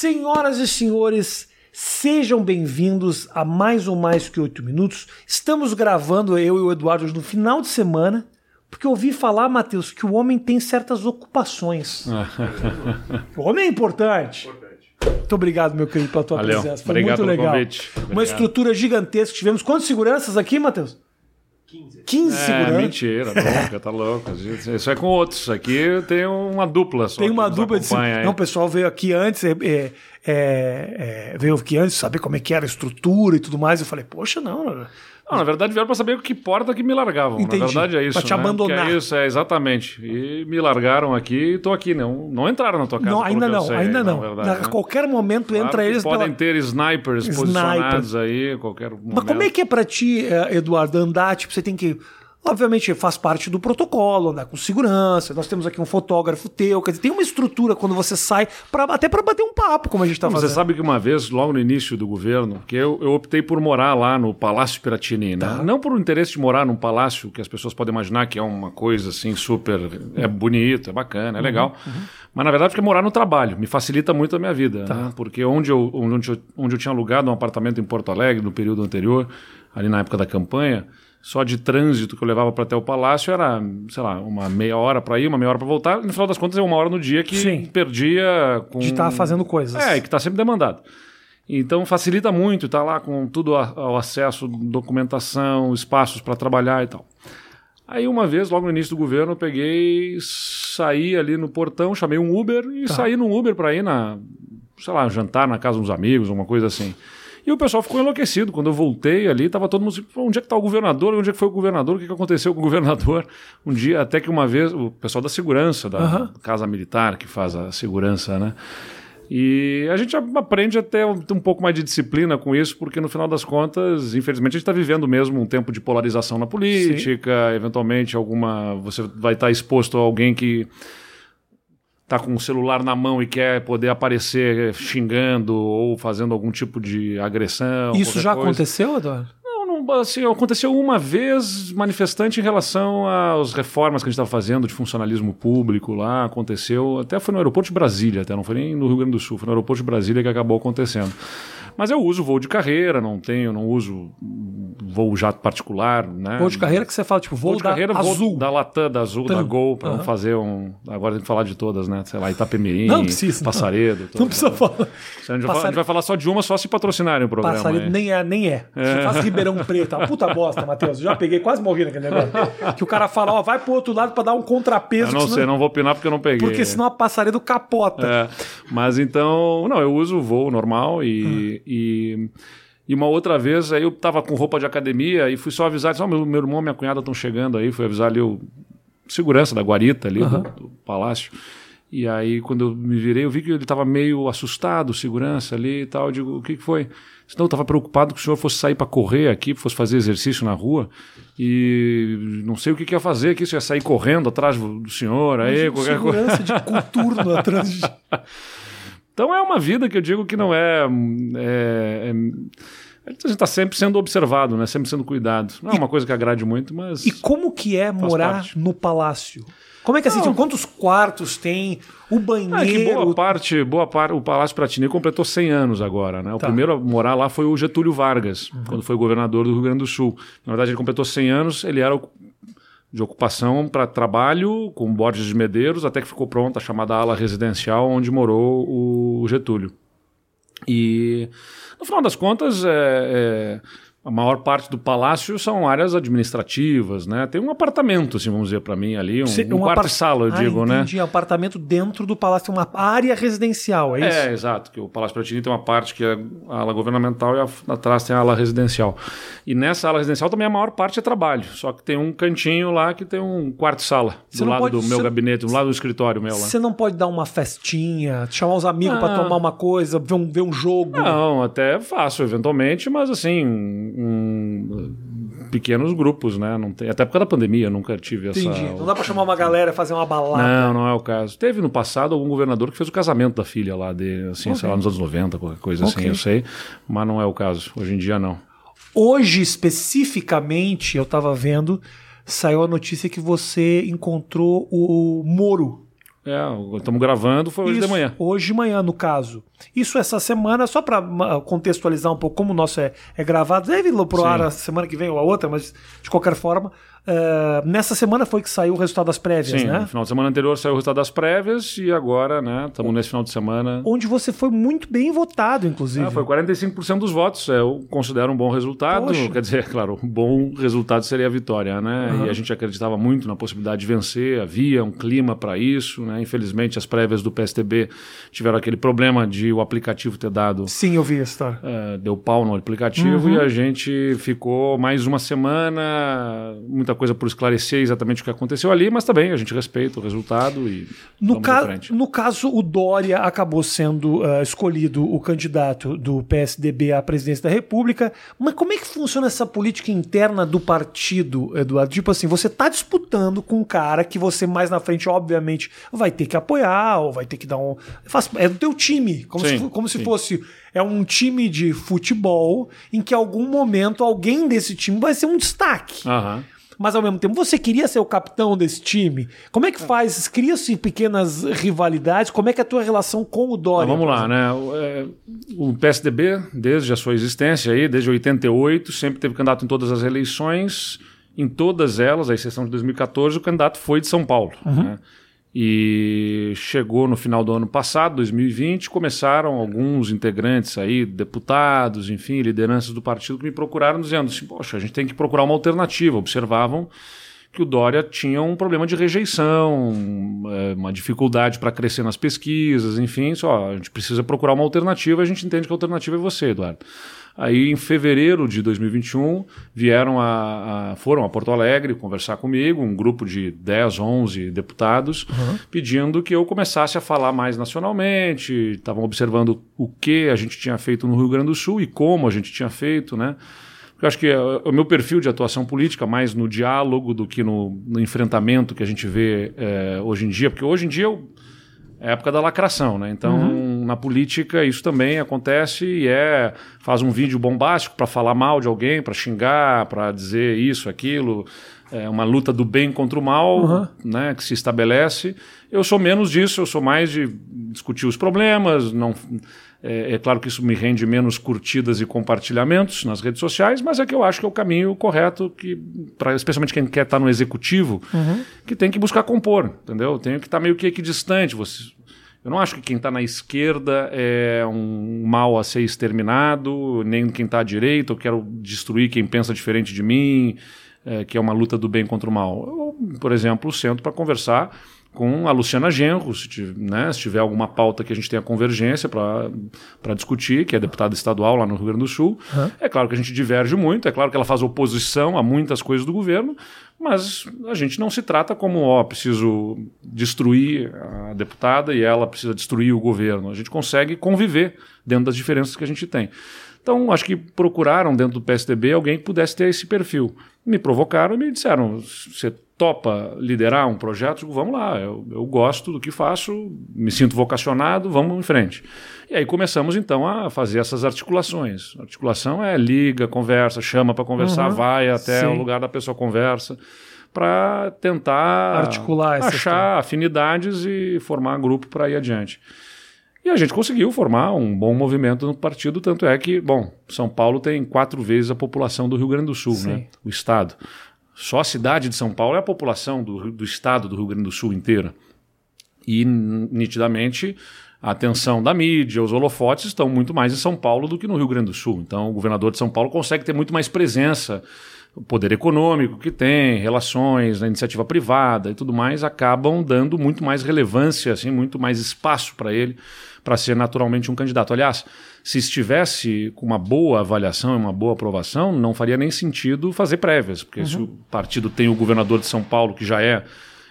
Senhoras e senhores, sejam bem-vindos a mais um Mais Que Oito Minutos. Estamos gravando, eu e o Eduardo, no final de semana, porque eu ouvi falar, Matheus, que o homem tem certas ocupações. o homem é importante. Muito obrigado, meu querido, pela tua Valeu. presença. Foi Obrigado muito legal. convite. Uma Obrigado. estrutura gigantesca. Tivemos quantas seguranças aqui, Matheus? 15. 15 É, seguranças. mentira, louca, tá louco. Isso é com outros. Aqui tem uma dupla só. Tem uma dupla de. aí. Não, o pessoal veio aqui antes, é, é, é, é, veio aqui antes, saber como é que era a estrutura e tudo mais. Eu falei, poxa, não. Não, na verdade vieram pra saber que porta que me largavam. Entendi. Na verdade é isso. Pra te né? abandonar. Que é isso, é exatamente. E me largaram aqui e tô aqui. Não, não entraram na tua casa. não ainda não, sei, ainda na não. verdade, a né? qualquer momento Claro entra eles Podem pela... ter snipers Sniper. posicionados aí, qualquer momento. Mas como é que é pra ti, eh, Eduardo, andar? Tipo, você tem que. Obviamente faz parte do protocolo, andar com segurança. Nós temos aqui um fotógrafo teu. Quer dizer, tem uma estrutura quando você sai, pra, até pra bater um papo, como a gente tá Você fazendo. sabe que uma vez, logo no início do governo, que eu, eu optei por morar lá no Palácio Piratini, né? Tá. Não por interesse de morar num palácio que as pessoas podem imaginar que é uma coisa assim super é bonito, é bacana, Uhum, é legal. Mas na verdade porque morar no trabalho me facilita muito a minha vida, Tá. né? Porque onde eu, onde, eu, onde eu tinha alugado um apartamento em Porto Alegre no período anterior, ali na época da campanha, só de trânsito que eu levava para até o palácio era, sei lá, uma meia hora para ir, uma meia hora para voltar. No final das contas é uma hora no dia que Sim. perdia com De estar fazendo coisas. é, e que está sempre demandado. Então facilita muito, está lá com tudo ao acesso, documentação, espaços para trabalhar e tal. Aí uma vez, logo no início do governo, eu peguei, saí ali no portão, chamei um Uber e Tá. saí no Uber para ir na, sei lá, jantar na casa dos amigos, uma coisa assim. E o pessoal ficou enlouquecido. Quando eu voltei ali, tava todo mundo assim, "Pô, onde é que tá o governador? Onde é que foi o governador? O que, que aconteceu com o governador? Um dia, até que uma vez, o pessoal da segurança, da Aham. Casa Militar, que faz a segurança, né? E a gente aprende a ter um, um pouco mais de disciplina com isso, porque no final das contas, infelizmente, a gente está vivendo mesmo um tempo de polarização na política, eventualmente alguma. Você vai estar exposto a alguém que está com o celular na mão e quer poder aparecer xingando ou fazendo algum tipo de agressão. Isso já coisa. aconteceu, Eduardo? Não, não, assim, aconteceu uma vez manifestante em relação às reformas que a gente estava fazendo de funcionalismo público lá, aconteceu, até foi no aeroporto de Brasília, até não foi nem no Rio Grande do Sul, foi no aeroporto de Brasília que acabou acontecendo. Mas eu uso voo de carreira, não tenho, não uso voo jato particular, né? Voo de carreira que você fala, tipo, voo, Voo de da carreira, voo azul. da Latam, da Azul, da Gol, para Aham. não fazer um. Agora tem que falar de todas, né? Sei lá, Itapemirim, Não precisa, não. Passaredo. Não todas, precisa né? falar. A gente, vai falar, a gente vai falar só de uma, só se patrocinarem o programa. Passaredo aí. nem é, nem é. Você faz Ribeirão Preto, é uma puta bosta, Matheus. Eu já peguei, quase morri naquele negócio. Que o cara fala, ó, vai pro outro lado pra dar um contrapeso. Eu não que sei, não vou opinar porque eu não peguei. Porque senão a passaredo capota. É, mas então, não, eu uso o voo normal Hum. e, e, uma outra vez aí eu tava com roupa de academia e fui só avisar, disse, ó, meu, meu irmão e minha cunhada estão chegando aí, fui avisar ali o segurança da guarita ali do, do palácio. E aí, quando eu me virei, eu vi que ele estava meio assustado, segurança ali e tal. Eu digo, o que, que foi? Senão eu estava preocupado que o senhor fosse sair para correr aqui, fosse fazer exercício na rua. E não sei o que, que ia fazer aqui, se ia sair correndo atrás do senhor, aí, qualquer coisa. Segurança de coturno atrás de... Então é uma vida que eu digo que não é. é, é a gente está sempre sendo observado, né? sempre sendo cuidado. Não é uma coisa que agrade muito, mas. E como que é morar parte. no palácio? Como é que é assim? Tipo, quantos quartos tem? O Ah, que banheiro? boa parte, boa parte, o Palácio Piratini completou 100 anos agora, né? O Tá. primeiro a morar lá foi o Getúlio Vargas, quando foi governador do Rio Grande do Sul. Na verdade, ele completou 100 anos, ele era o- de ocupação para trabalho com Borges de Medeiros, até que ficou pronta a chamada ala residencial, onde morou o Getúlio. E, no final das contas, é, é, a maior parte do palácio são áreas administrativas, né? Tem um apartamento, assim, vamos dizer, para mim ali, um, Cê- um quarto apar- e sala, eu Ah, digo, né? entendi. Apartamento dentro do palácio, uma área residencial, é isso? É, exato. Que o Palácio Piratini tem uma parte que é a ala governamental e a- atrás tem a ala residencial. E nessa ala residencial também a maior parte é trabalho. Só que tem um cantinho lá que tem um quarto-sala Você do lado pode- do meu gabinete, do lado do escritório meu lá. Você não pode dar uma festinha, chamar os amigos pra Ah. tomar uma coisa, ver um, ver um jogo. Não, até faço eventualmente, mas assim, um- pequenos grupos, né? Não tem, até por causa da pandemia, eu nunca tive essa. Entendi. Não dá pra chamar uma galera, fazer uma balada. Não, não é o caso. Teve no passado algum governador que fez o casamento da filha lá dele, assim, sei lá, nos anos 90, qualquer coisa Ok. assim, eu sei. Mas não é o caso. Hoje em dia, não. Hoje, especificamente, eu tava vendo, saiu a notícia que você encontrou o Moro. É, estamos gravando, foi hoje Isso, de manhã. Hoje de manhã, no caso. Isso essa semana, só para contextualizar um pouco como o nosso é, é gravado, deve ir pro Sim. ar a semana que vem ou a outra, mas de qualquer forma, eh, nessa semana foi que saiu o resultado das prévias, Sim, né? no final de semana anterior saiu o resultado das prévias e agora, né, estamos nesse final de semana. Onde você foi muito bem votado, inclusive. Ah, foi 45% dos votos, é, eu considero um bom resultado. Poxa. Quer dizer, claro, um bom resultado seria a vitória, né? Uhum. E a gente acreditava muito na possibilidade de vencer, havia um clima para isso, né? Infelizmente, as prévias do PSTB tiveram aquele problema de o aplicativo ter dado Sim, eu vi a história. É, deu pau no aplicativo Uhum. e a gente ficou mais uma semana, muita coisa por esclarecer exatamente o que aconteceu ali, mas também a gente respeita o resultado e No, ca- no caso, o Dória acabou sendo ah, escolhido o candidato do PSDB à presidência da República. Mas como é que funciona essa política interna do partido, Eduardo? Tipo assim, você está disputando com um cara que você mais na frente, obviamente, vai ter que apoiar ou vai ter que dar um. faz- É do teu time, como, Sim, se, como se fosse. É um time de futebol em que, em algum momento, alguém desse time vai ser um destaque Aham. Mas ao mesmo tempo você queria ser o capitão desse time. Como é que faz? Cria-se pequenas rivalidades? Como é que é a tua relação com o Dória? Mas vamos lá, né? O, é, o PSDB, desde a sua existência aí, desde 88, sempre teve candidato em todas as eleições. Em todas elas, à exceção de 2014, o candidato foi de São Paulo. né? E chegou no final do ano passado, 2020, começaram alguns integrantes aí, deputados, enfim, lideranças do partido que me procuraram dizendo assim, poxa, a gente tem que procurar uma alternativa. Observavam que o Dória tinha um problema de rejeição, é, uma dificuldade para crescer nas pesquisas, enfim, só a gente precisa procurar uma alternativa, a gente entende que a alternativa é você, Eduardo. Aí, em fevereiro de 2021, vieram a, a- foram a Porto Alegre conversar comigo, um grupo de 10, 11 deputados, pedindo que eu começasse a falar mais nacionalmente. Estavam observando o que a gente tinha feito no Rio Grande do Sul e como a gente tinha feito, né? Eu acho que é, o meu perfil de atuação política, mais no diálogo do que no, no enfrentamento que a gente vê é, hoje em dia, porque hoje em dia eu, é a época da lacração, né? Então, na política, isso também acontece e é. Faz um vídeo bombástico para falar mal de alguém, para xingar, para dizer isso, aquilo. É uma luta do bem contra o mal, né? Que se estabelece. Eu sou menos disso, eu sou mais de discutir os problemas, não. É, é claro que isso me rende menos curtidas e compartilhamentos nas redes sociais, mas é que eu acho que é o caminho correto, que pra, especialmente quem quer estar no executivo, que tem que buscar compor, entendeu? Tem que estar meio que equidistante. Você, eu não acho que quem está na esquerda é um mal a ser exterminado, nem quem está à direita, eu quero destruir quem pensa diferente de mim, é, que é uma luta do bem contra o mal. Eu, por exemplo, sento para conversar com a Luciana Genro, se, né, se tiver alguma pauta que a gente tenha convergência para discutir, que é deputada estadual lá no Rio Grande do Sul. É claro que a gente diverge muito, é claro que ela faz oposição a muitas coisas do governo, mas a gente não se trata como, ó, preciso destruir a deputada e ela precisa destruir o governo. A gente consegue conviver dentro das diferenças que a gente tem. Então, acho que procuraram dentro do PSDB alguém que pudesse ter esse perfil. Me provocaram e me disseram: você topa liderar um projeto? Digo, vamos lá, eu, eu gosto do que faço, me sinto vocacionado, vamos em frente. E aí começamos então a fazer essas articulações. Articulação é liga, conversa, chama para conversar, Uhum. vai até Sim. o lugar da pessoa conversa, para tentar Articular achar afinidades e formar grupo para ir adiante. E a gente conseguiu formar um bom movimento no partido, tanto é que, bom, São Paulo tem quatro vezes a população do Rio Grande do Sul, Sim. né? O estado. Só a cidade de São Paulo é a população do, do estado do Rio Grande do Sul inteira. E, nitidamente, a atenção da mídia, os holofotes estão muito mais em São Paulo do que no Rio Grande do Sul. Então, o governador de São Paulo consegue ter muito mais presença. O poder econômico que tem, relações, a iniciativa privada e tudo mais, acabam dando muito mais relevância, assim, muito mais espaço para ele para ser naturalmente um candidato. Aliás, se estivesse com uma boa avaliação e uma boa aprovação, não faria nem sentido fazer prévias, porque se o partido tem o governador de São Paulo, que já é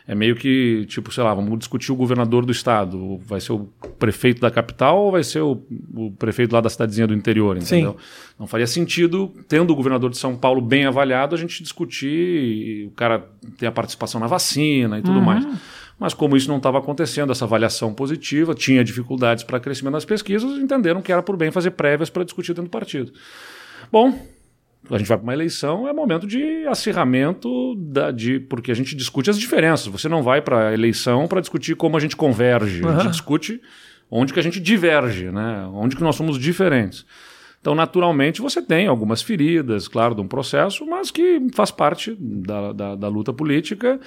é meio que, tipo, sei lá, vamos discutir o governador do estado. Vai ser o prefeito da capital ou vai ser o, o prefeito lá da cidadezinha do interior, entendeu? Não faria sentido, tendo o governador de São Paulo bem avaliado, a gente discutir e o cara ter a participação na vacina e tudo mais. Mas como isso não estava acontecendo, essa avaliação positiva, tinha dificuldades para crescimento das pesquisas, entenderam que era por bem fazer prévias para discutir dentro do partido. Bom, a gente vai para uma eleição, é momento de acirramento, da, de, porque a gente discute as diferenças. Você não vai para a eleição para discutir como a gente converge, uhum. a gente discute onde que a gente diverge, né? onde que nós somos diferentes. Então, naturalmente, você tem algumas feridas, claro, de um processo, mas que faz parte da, da, da luta política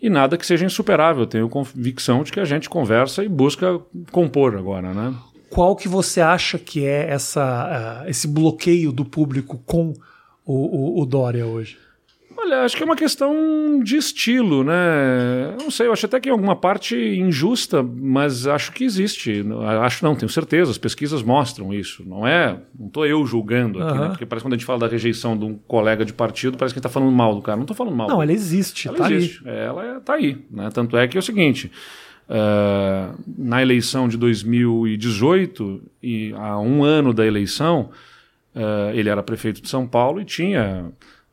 e nada que seja insuperável. Tenho convicção de que a gente conversa e busca compor agora, né? Qual que você acha que é essa, uh, esse bloqueio do público com o, o, o Dória hoje? Olha, acho que é uma questão de estilo, né? Não sei, eu acho até que em alguma parte injusta, mas acho que existe. Acho não, tenho certeza, as pesquisas mostram isso. Não é, não estou eu julgando aqui, uhum. né? Porque parece que quando a gente fala da rejeição de um colega de partido, parece que está falando mal do cara. Não estou falando mal. Não, ela existe, ela tá existe. Aí. Ela está aí, né? Tanto é que é o seguinte, uh, na eleição de 2018 e há um ano da eleição, uh, ele era prefeito de São Paulo e tinha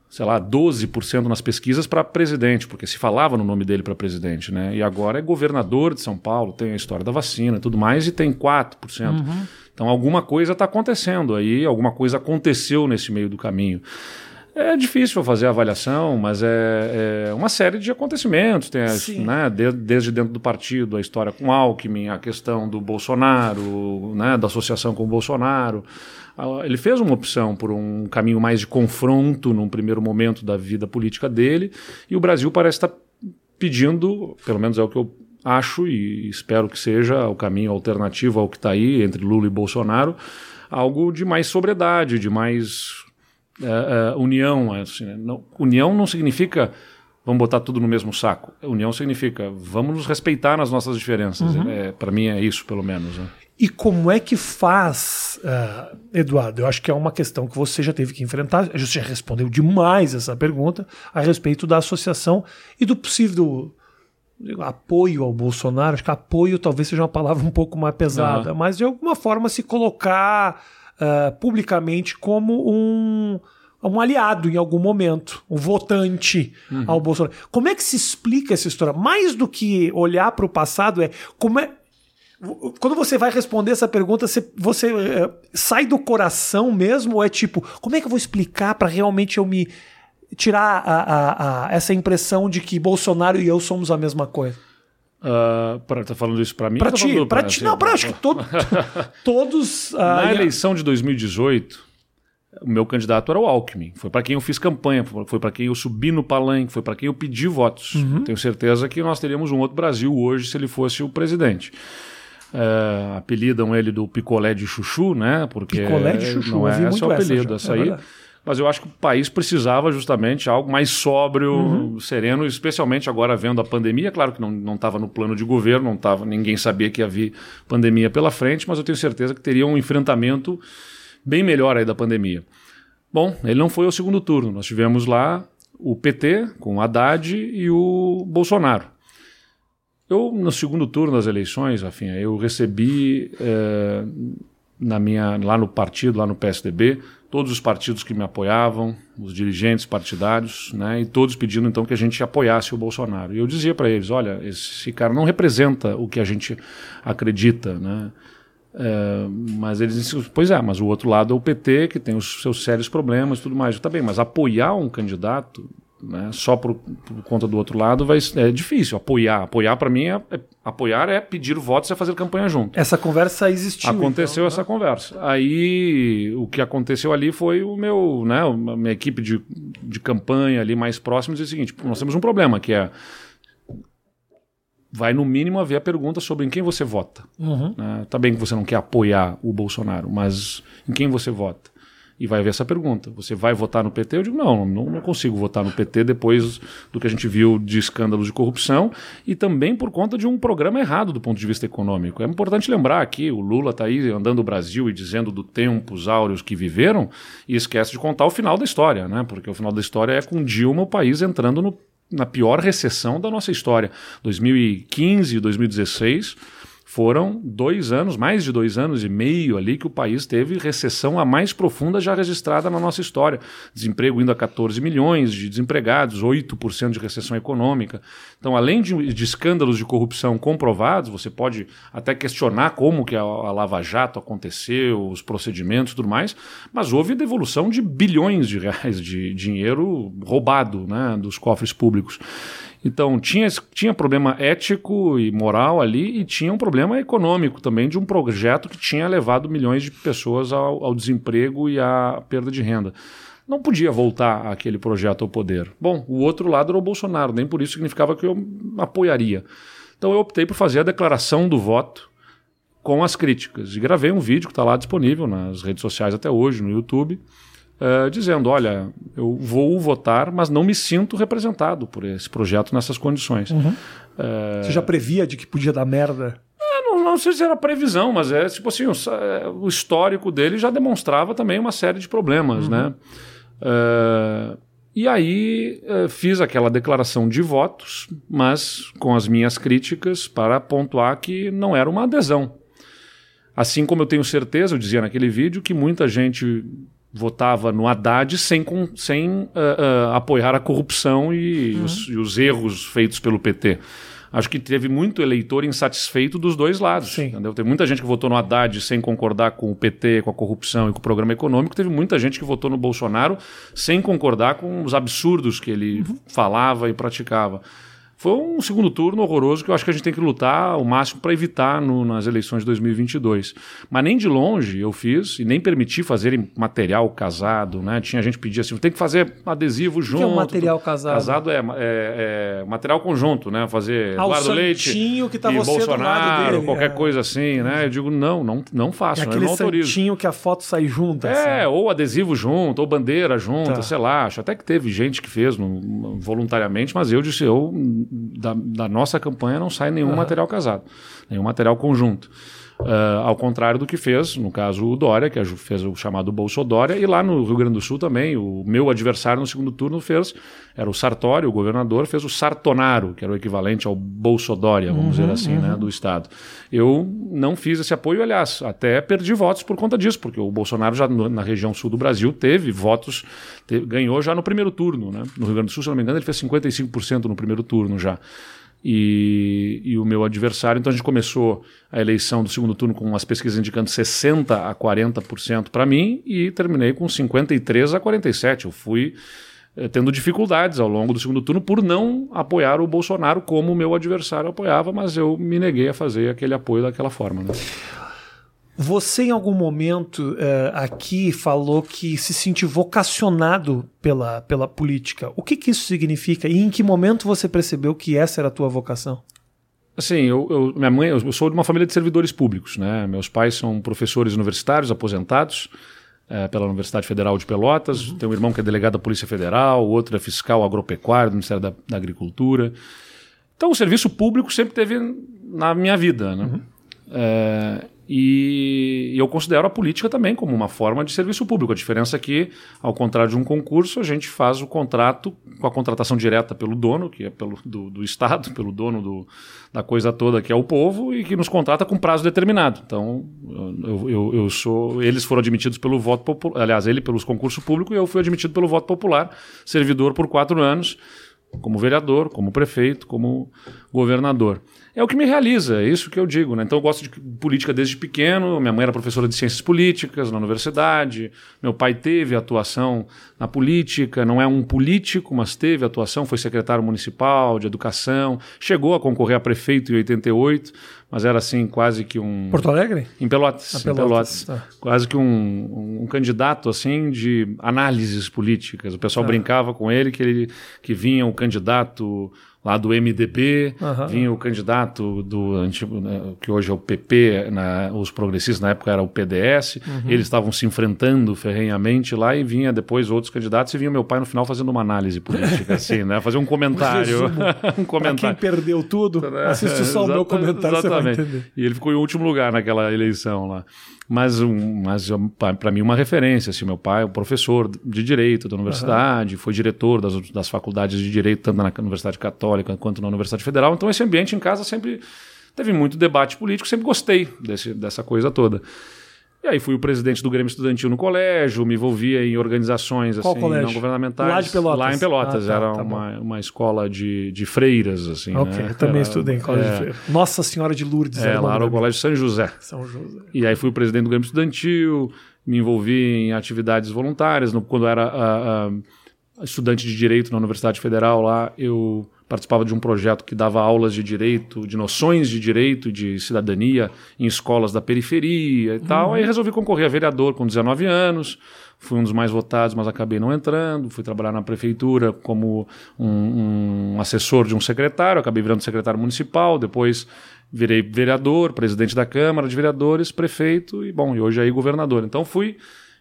sei lá, 12% nas pesquisas para presidente, porque se falava no nome dele para presidente, né? E agora é governador de São Paulo, tem a história da vacina e tudo mais, e tem 4%. Uhum. Então alguma coisa está acontecendo aí, alguma coisa aconteceu nesse meio do caminho. É difícil fazer a avaliação, mas é, é uma série de acontecimentos. Tem as, né, desde, desde dentro do partido, a história com Alckmin, a questão do Bolsonaro, né, da associação com o Bolsonaro. Ele fez uma opção por um caminho mais de confronto num primeiro momento da vida política dele, e o Brasil parece estar pedindo, pelo menos é o que eu acho e espero que seja o caminho alternativo ao que está aí entre Lula e Bolsonaro, algo de mais sobriedade, de mais uh, uh, união. Assim, né? não, união não significa vamos botar tudo no mesmo saco. União significa vamos nos respeitar nas nossas diferenças. Uhum. É, Para mim é isso, pelo menos. Né? E como é que faz, uh, Eduardo? Eu acho que é uma questão que você já teve que enfrentar. Você já respondeu demais essa pergunta a respeito da associação e do possível apoio ao Bolsonaro. Acho que apoio talvez seja uma palavra um pouco mais pesada, uhum. mas de alguma forma se colocar uh, publicamente como um, um aliado em algum momento, um votante uhum. ao Bolsonaro. Como é que se explica essa história? Mais do que olhar para o passado, é como é quando você vai responder essa pergunta, você, você é, sai do coração mesmo? Ou é tipo, como é que eu vou explicar para realmente eu me tirar a, a, a, essa impressão de que Bolsonaro e eu somos a mesma coisa? Uh, pra, tá falando isso para mim? Para ti, para ti, não, para acho que todo, todos. Uh, Na eleição de 2018, o meu candidato era o Alckmin. Foi para quem eu fiz campanha, foi para quem eu subi no palanque, foi para quem eu pedi votos. Uhum. Tenho certeza que nós teríamos um outro Brasil hoje se ele fosse o presidente. Uh, apelidam ele do picolé de chuchu, né? Porque picolé de chuchu, não é esse é o apelido, essa, essa aí. É mas eu acho que o país precisava justamente algo mais sóbrio, uhum. sereno, especialmente agora vendo a pandemia. Claro que não estava no plano de governo, não tava, ninguém sabia que havia pandemia pela frente, mas eu tenho certeza que teria um enfrentamento bem melhor aí da pandemia. Bom, ele não foi ao segundo turno. Nós tivemos lá o PT com o Haddad e o Bolsonaro. Eu, no segundo turno das eleições, afim, eu recebi é, na minha, lá no partido, lá no PSDB, todos os partidos que me apoiavam, os dirigentes partidários, né, e todos pedindo então que a gente apoiasse o Bolsonaro. E eu dizia para eles: olha, esse cara não representa o que a gente acredita, né? É, mas eles diziam, pois é, mas o outro lado é o PT, que tem os seus sérios problemas e tudo mais. Tá bem, mas apoiar um candidato né, só por, por, conta do outro lado vai, é difícil apoiar. Apoiar para mim é, é, apoiar é pedir votos e fazer campanha junto. Essa conversa existiu. Aconteceu então, essa né? conversa. Aí o que aconteceu ali foi o meu, né, a minha equipe de, de campanha ali mais próxima dizer o seguinte: nós temos um problema que é vai no mínimo haver a pergunta sobre em quem você vota. Uhum. Né? Tá bem que você não quer apoiar o Bolsonaro, mas em quem você vota? E vai haver essa pergunta: você vai votar no PT? Eu digo: não, não, não consigo votar no PT depois do que a gente viu de escândalos de corrupção e também por conta de um programa errado do ponto de vista econômico. É importante lembrar aqui: o Lula está aí andando o Brasil e dizendo do tempos áureos que viveram e esquece de contar o final da história, né? porque o final da história é com Dilma o país entrando no, na pior recessão da nossa história. 2015 e 2016 foram dois anos, mais de dois anos e meio ali que o país teve recessão a mais profunda já registrada na nossa história. Desemprego indo a 14 milhões de desempregados, 8% de recessão econômica. Então, além de, de, escândalos de corrupção comprovados, você pode até questionar como que a, a Lava Jato aconteceu, os procedimentos e tudo mais, mas houve devolução de bilhões de reais de dinheiro roubado né, dos cofres públicos. Então, tinha, tinha problema ético e moral ali e tinha um problema econômico também de um projeto que tinha levado milhões de pessoas ao, ao desemprego e à perda de renda não podia voltar aquele projeto ao poder. Bom, o outro lado era o Bolsonaro, nem por isso significava que eu apoiaria. Então eu optei por fazer a declaração do voto com as críticas. E gravei um vídeo que está lá disponível nas redes sociais até hoje, no YouTube, uh, dizendo: olha, eu vou votar, mas não me sinto representado por esse projeto nessas condições. Uhum. Uh, Você já previa de que podia dar merda? É, não, não, sei se era previsão, mas é tipo assim, o, é, o, histórico dele já demonstrava também uma série de problemas, uhum. né? Uh, e aí uh, fiz aquela declaração de votos, mas com as minhas críticas para pontuar que não era uma adesão. Assim como eu tenho certeza, eu dizia naquele vídeo, que muita gente votava no Haddad sem, sem uh, uh, apoiar a corrupção e, uhum. os, e, os, erros feitos pelo PT. Acho que teve muito eleitor insatisfeito dos dois lados. Sim. Entendeu? Teve muita gente que votou no Haddad sem concordar com o PT, com a corrupção e com o programa econômico. Teve muita gente que votou no Bolsonaro sem concordar com os absurdos que ele uhum. falava e praticava. Foi um segundo turno horroroso que eu acho que a gente tem que lutar o máximo para evitar no, nas eleições de 2022. Mas nem de longe eu fiz e nem permiti fazerem material casado, né? Tinha gente que pedia assim, tem que fazer adesivo junto. O que é um material casado? Casado é, é, é material conjunto, né? Fazer ah, Eduardo Leite que tá e Bolsonaro, qualquer é. coisa assim, né? Eu digo, não, não, não faço, é aquele não autorizo. santinho que a foto sai junto. É, assim. ou adesivo junto, ou bandeira junto, tá. sei lá. Acho até que teve gente que fez no, voluntariamente, mas eu disse, eu da, da nossa campanha não sai nenhum uhum. material casado, nenhum material conjunto. Uh, ao contrário do que fez, no caso, o Dória, que fez o chamado Bolsodória, e lá no Rio Grande do Sul também, o meu adversário no segundo turno fez, era o Sartori, o governador, fez o Sartonaro, que era o equivalente ao Bolsodória, vamos uhum, dizer assim, né, uhum. né, do Estado. Eu não fiz esse apoio, aliás, até perdi votos por conta disso, porque o Bolsonaro já na região sul do Brasil teve votos, teve, ganhou já no primeiro turno, né? No Rio Grande do Sul, se não me engano, ele fez 55% no primeiro turno já e, e, o meu adversário. Então a gente começou a eleição do segundo turno com as pesquisas indicando 60% a 40% para mim e terminei com 53% a 47%. Eu fui eh, tendo dificuldades ao longo do segundo turno por não apoiar o Bolsonaro como o meu adversário apoiava, mas eu me neguei a fazer aquele apoio daquela forma. Né? Você, em algum momento uh, aqui, falou que se sentiu vocacionado pela, pela política. O que, que isso significa e em que momento você percebeu que essa era a tua vocação? Assim, eu, eu, minha mãe, eu sou de uma família de servidores públicos, né? Meus pais são professores universitários aposentados é, pela Universidade Federal de Pelotas. Uhum. Tenho um irmão que é delegado da Polícia Federal, outro é fiscal agropecuário do Ministério da, da Agricultura. Então, o serviço público sempre teve na minha vida, né? Uhum. É, e, eu considero a política também como uma forma de serviço público. A diferença é que, ao contrário de um concurso, a gente faz o contrato com a contratação direta pelo dono, que é pelo, do, do Estado, pelo dono do, da coisa toda, que é o povo, e que nos contrata com prazo determinado. Então, eu, eu, eu sou. Eles foram admitidos pelo voto popular. Aliás, ele pelos concursos públicos e eu fui admitido pelo voto popular, servidor por quatro anos, como vereador, como prefeito, como governador é o que me realiza, é isso que eu digo. Né? Então eu gosto de política desde pequeno. Minha mãe era professora de ciências políticas na universidade. Meu pai teve atuação na política, não é um político, mas teve atuação, foi secretário municipal de educação. Chegou a concorrer a prefeito em 88, mas era assim quase que um. Porto Alegre? Em Pelotas. Pelotas, em Pelotas. Tá. Quase que um, um, candidato assim de análises políticas. O pessoal tá. brincava com ele que ele que vinha um candidato lá do MDB, uhum. vinha o candidato do antigo, né, que hoje é o PP, na, os progressistas na época era o PDS, uhum. eles estavam se enfrentando ferrenhamente lá e vinha depois outros candidatos e vinha meu pai no final fazendo uma análise política, assim, né, fazer um comentário. um comentário. Pra quem perdeu tudo, né? assiste só o meu comentário, exatamente. E ele ficou em último lugar naquela eleição lá mas, um, mas para mim uma referência. Assim, meu pai é um professor de direito da universidade, uhum. foi diretor das, das faculdades de direito, tanto na Universidade Católica quanto na Universidade Federal. Então esse ambiente em casa sempre teve muito debate político, sempre gostei desse, dessa coisa toda. E aí fui o presidente do Grêmio Estudantil no colégio, me envolvia em organizações Qual assim, colégio? não governamentais. Lá de Pelotas? Lá em Pelotas, Ah, tá, era tá uma, uma escola de, de freiras, assim. Ok, né? eu também Era- estudei em colégio é, de freira. Nossa Senhora de Lourdes. É, era lá era o Colégio São José. São José. E aí fui o presidente do Grêmio Estudantil, me envolvi em atividades voluntárias. No- quando eu era ah, ah, estudante de Direito na Universidade Federal lá, eu participava de um projeto que dava aulas de direito, de noções de direito de cidadania em escolas da periferia e tal. Aí resolvi concorrer a vereador com 19 anos. Fui um dos mais votados, mas acabei não entrando. Fui trabalhar na prefeitura como um, um assessor de um secretário. Acabei virando secretário municipal. Depois virei vereador, presidente da Câmara de Vereadores, prefeito e, bom, e hoje aí governador. Então fui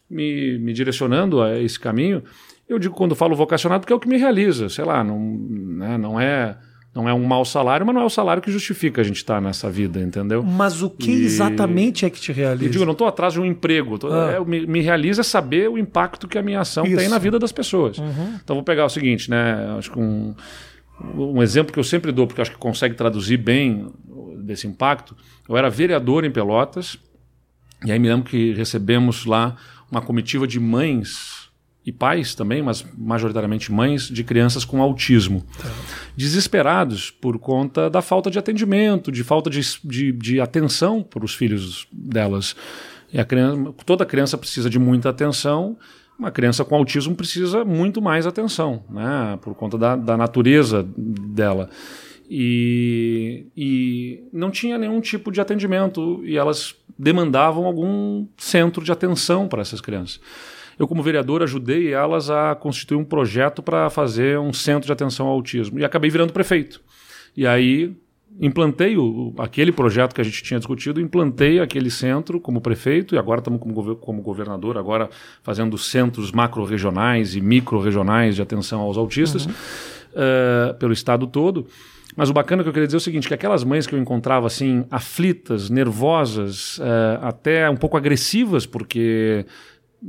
me, me direcionando a esse caminho. Eu digo quando falo vocacionado porque é o que me realiza. Sei lá, não, né, não é não é um mau salário, mas não é o salário que justifica a gente estar nessa vida, entendeu? Mas o que E- exatamente é que te realiza? Eu digo, eu não estou atrás de um emprego. tô- Ah. é, me, me realiza saber o impacto que a minha ação Isso. tem na vida das pessoas. Uhum. Então vou pegar o seguinte, né? Acho que um, um exemplo que eu sempre dou, porque acho que consegue traduzir bem desse impacto. Eu era vereador em Pelotas, e aí me lembro que recebemos lá uma comitiva de mães e pais também, mas majoritariamente mães de crianças com autismo. Desesperados por conta da falta de atendimento, de falta de, de, de atenção para os filhos delas. E a criança, toda criança precisa de muita atenção, uma criança com autismo precisa muito mais atenção, né? por conta da, da natureza dela. E, e não tinha nenhum tipo de atendimento e elas demandavam algum centro de atenção para essas crianças. Eu, como vereador, ajudei elas a constituir um projeto para fazer um centro de atenção ao autismo e acabei virando prefeito. E aí implantei o, aquele projeto que a gente tinha discutido, implantei aquele centro como prefeito e agora estamos como, como governador, agora fazendo centros macro-regionais e micro-regionais de atenção aos autistas eh, pelo estado todo. Mas o bacana que eu queria dizer é o seguinte, que aquelas mães que eu encontrava assim, aflitas, nervosas, eh, até um pouco agressivas, porque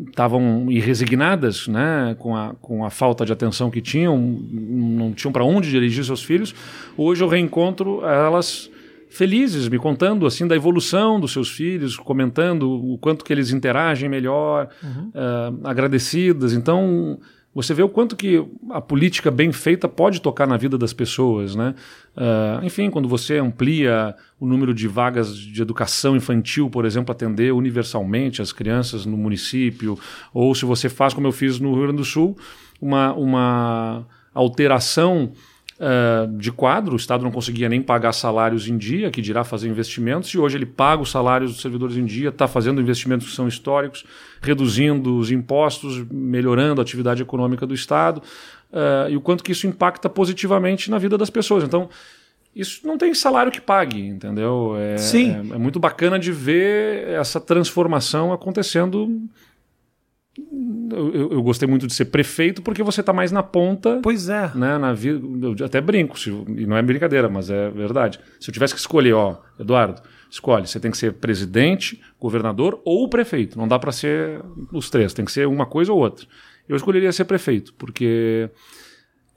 estavam irresignadas né, com, a, com a falta de atenção que tinham, não tinham para onde dirigir seus filhos. Hoje eu reencontro elas felizes, me contando assim da evolução dos seus filhos, comentando o quanto que eles interagem melhor, eh, agradecidas. Então você vê o quanto que a política bem feita pode tocar na vida das pessoas, né? Ah, enfim, quando você amplia o número de vagas de educação infantil, por exemplo, atender universalmente as crianças no município, ou se você faz como eu fiz no Rio Grande do Sul, uma, uma alteração ah, de quadro, o Estado não conseguia nem pagar salários em dia, que dirá fazer investimentos, e hoje ele paga os salários dos servidores em dia, está fazendo investimentos que são históricos, reduzindo os impostos, melhorando a atividade econômica do Estado, ah, e o quanto que isso impacta positivamente na vida das pessoas. Então, isso não tem salário que pague, entendeu? É, Sim. é- é muito bacana de ver essa transformação acontecendo. Eu, eu- gostei muito de ser prefeito porque você está mais na ponta Pois é. né, na vida, eu até brinco, se- e não é brincadeira, mas é verdade. Se eu tivesse que escolher, ó, Eduardo, escolhe, você tem que ser presidente, governador ou prefeito. Não dá para ser os três, tem que ser uma coisa ou outra. Eu escolheria ser prefeito, porque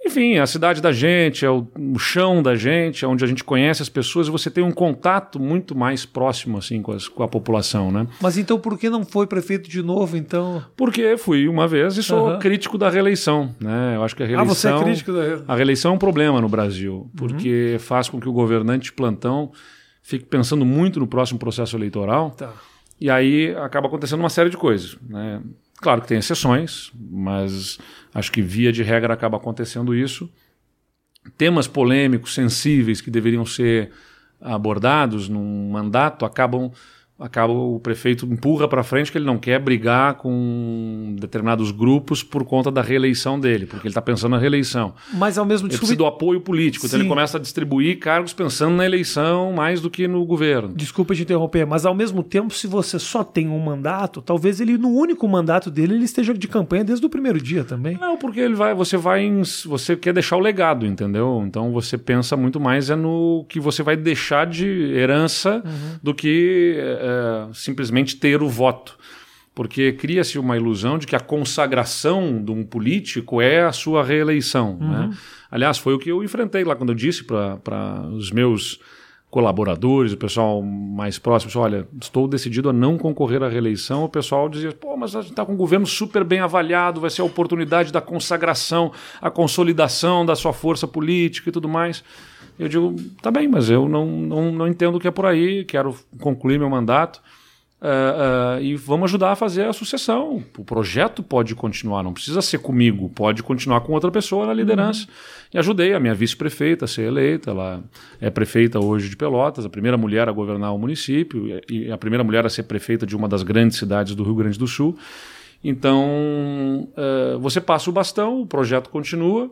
enfim, é a cidade da gente, é o, o chão da gente, é onde a gente conhece as pessoas e você tem um contato muito mais próximo assim com, as- com a população, né? Mas então por que não foi prefeito de novo, então? Porque fui uma vez e sou Aham. crítico da reeleição, né? Eu acho que a Ah, reeleição você é crítico da... a reeleição é um problema no Brasil, porque Uhum. faz com que o governante de plantão fique pensando muito no próximo processo eleitoral Tá. e aí acaba acontecendo uma série de coisas. Né? Claro que tem exceções, mas acho que via de regra acaba acontecendo isso. Temas polêmicos, sensíveis que deveriam ser abordados num mandato acabam acaba o prefeito empurra para frente que ele não quer brigar com determinados grupos por conta da reeleição dele, porque ele está pensando na reeleição. Mas ao mesmo Ele tempo... precisa do apoio político, então Sim. ele começa a distribuir cargos pensando na eleição mais do que no governo. Desculpa te interromper, mas ao mesmo tempo, se você só tem um mandato, talvez ele, no único mandato dele, ele esteja de campanha desde o primeiro dia também. Não, porque ele vai, você vai, em- você quer deixar o legado, entendeu? Então você pensa muito mais é no que você vai deixar de herança do que é, simplesmente ter o voto. Porque cria-se uma ilusão de que a consagração de um político é a sua reeleição. Né? Aliás, foi o que eu enfrentei lá quando eu disse para os meus colaboradores, o pessoal mais próximo, disse, olha, estou decidido a não concorrer à reeleição. O pessoal dizia, pô, mas a gente está com um governo super bem avaliado, vai ser a oportunidade da consagração, a consolidação da sua força política e tudo mais. Eu digo, tá bem, mas eu não, não, não entendo o que é por aí, quero concluir meu mandato. Uh, uh, e vamos ajudar a fazer a sucessão. O projeto pode continuar, não precisa ser comigo, pode continuar com outra pessoa na liderança. Uhum. E ajudei a minha vice-prefeita a ser eleita, ela é prefeita hoje de Pelotas, a primeira mulher a governar o município e a primeira mulher a ser prefeita de uma das grandes cidades do Rio Grande do Sul. Então, uh, você passa o bastão, o projeto continua.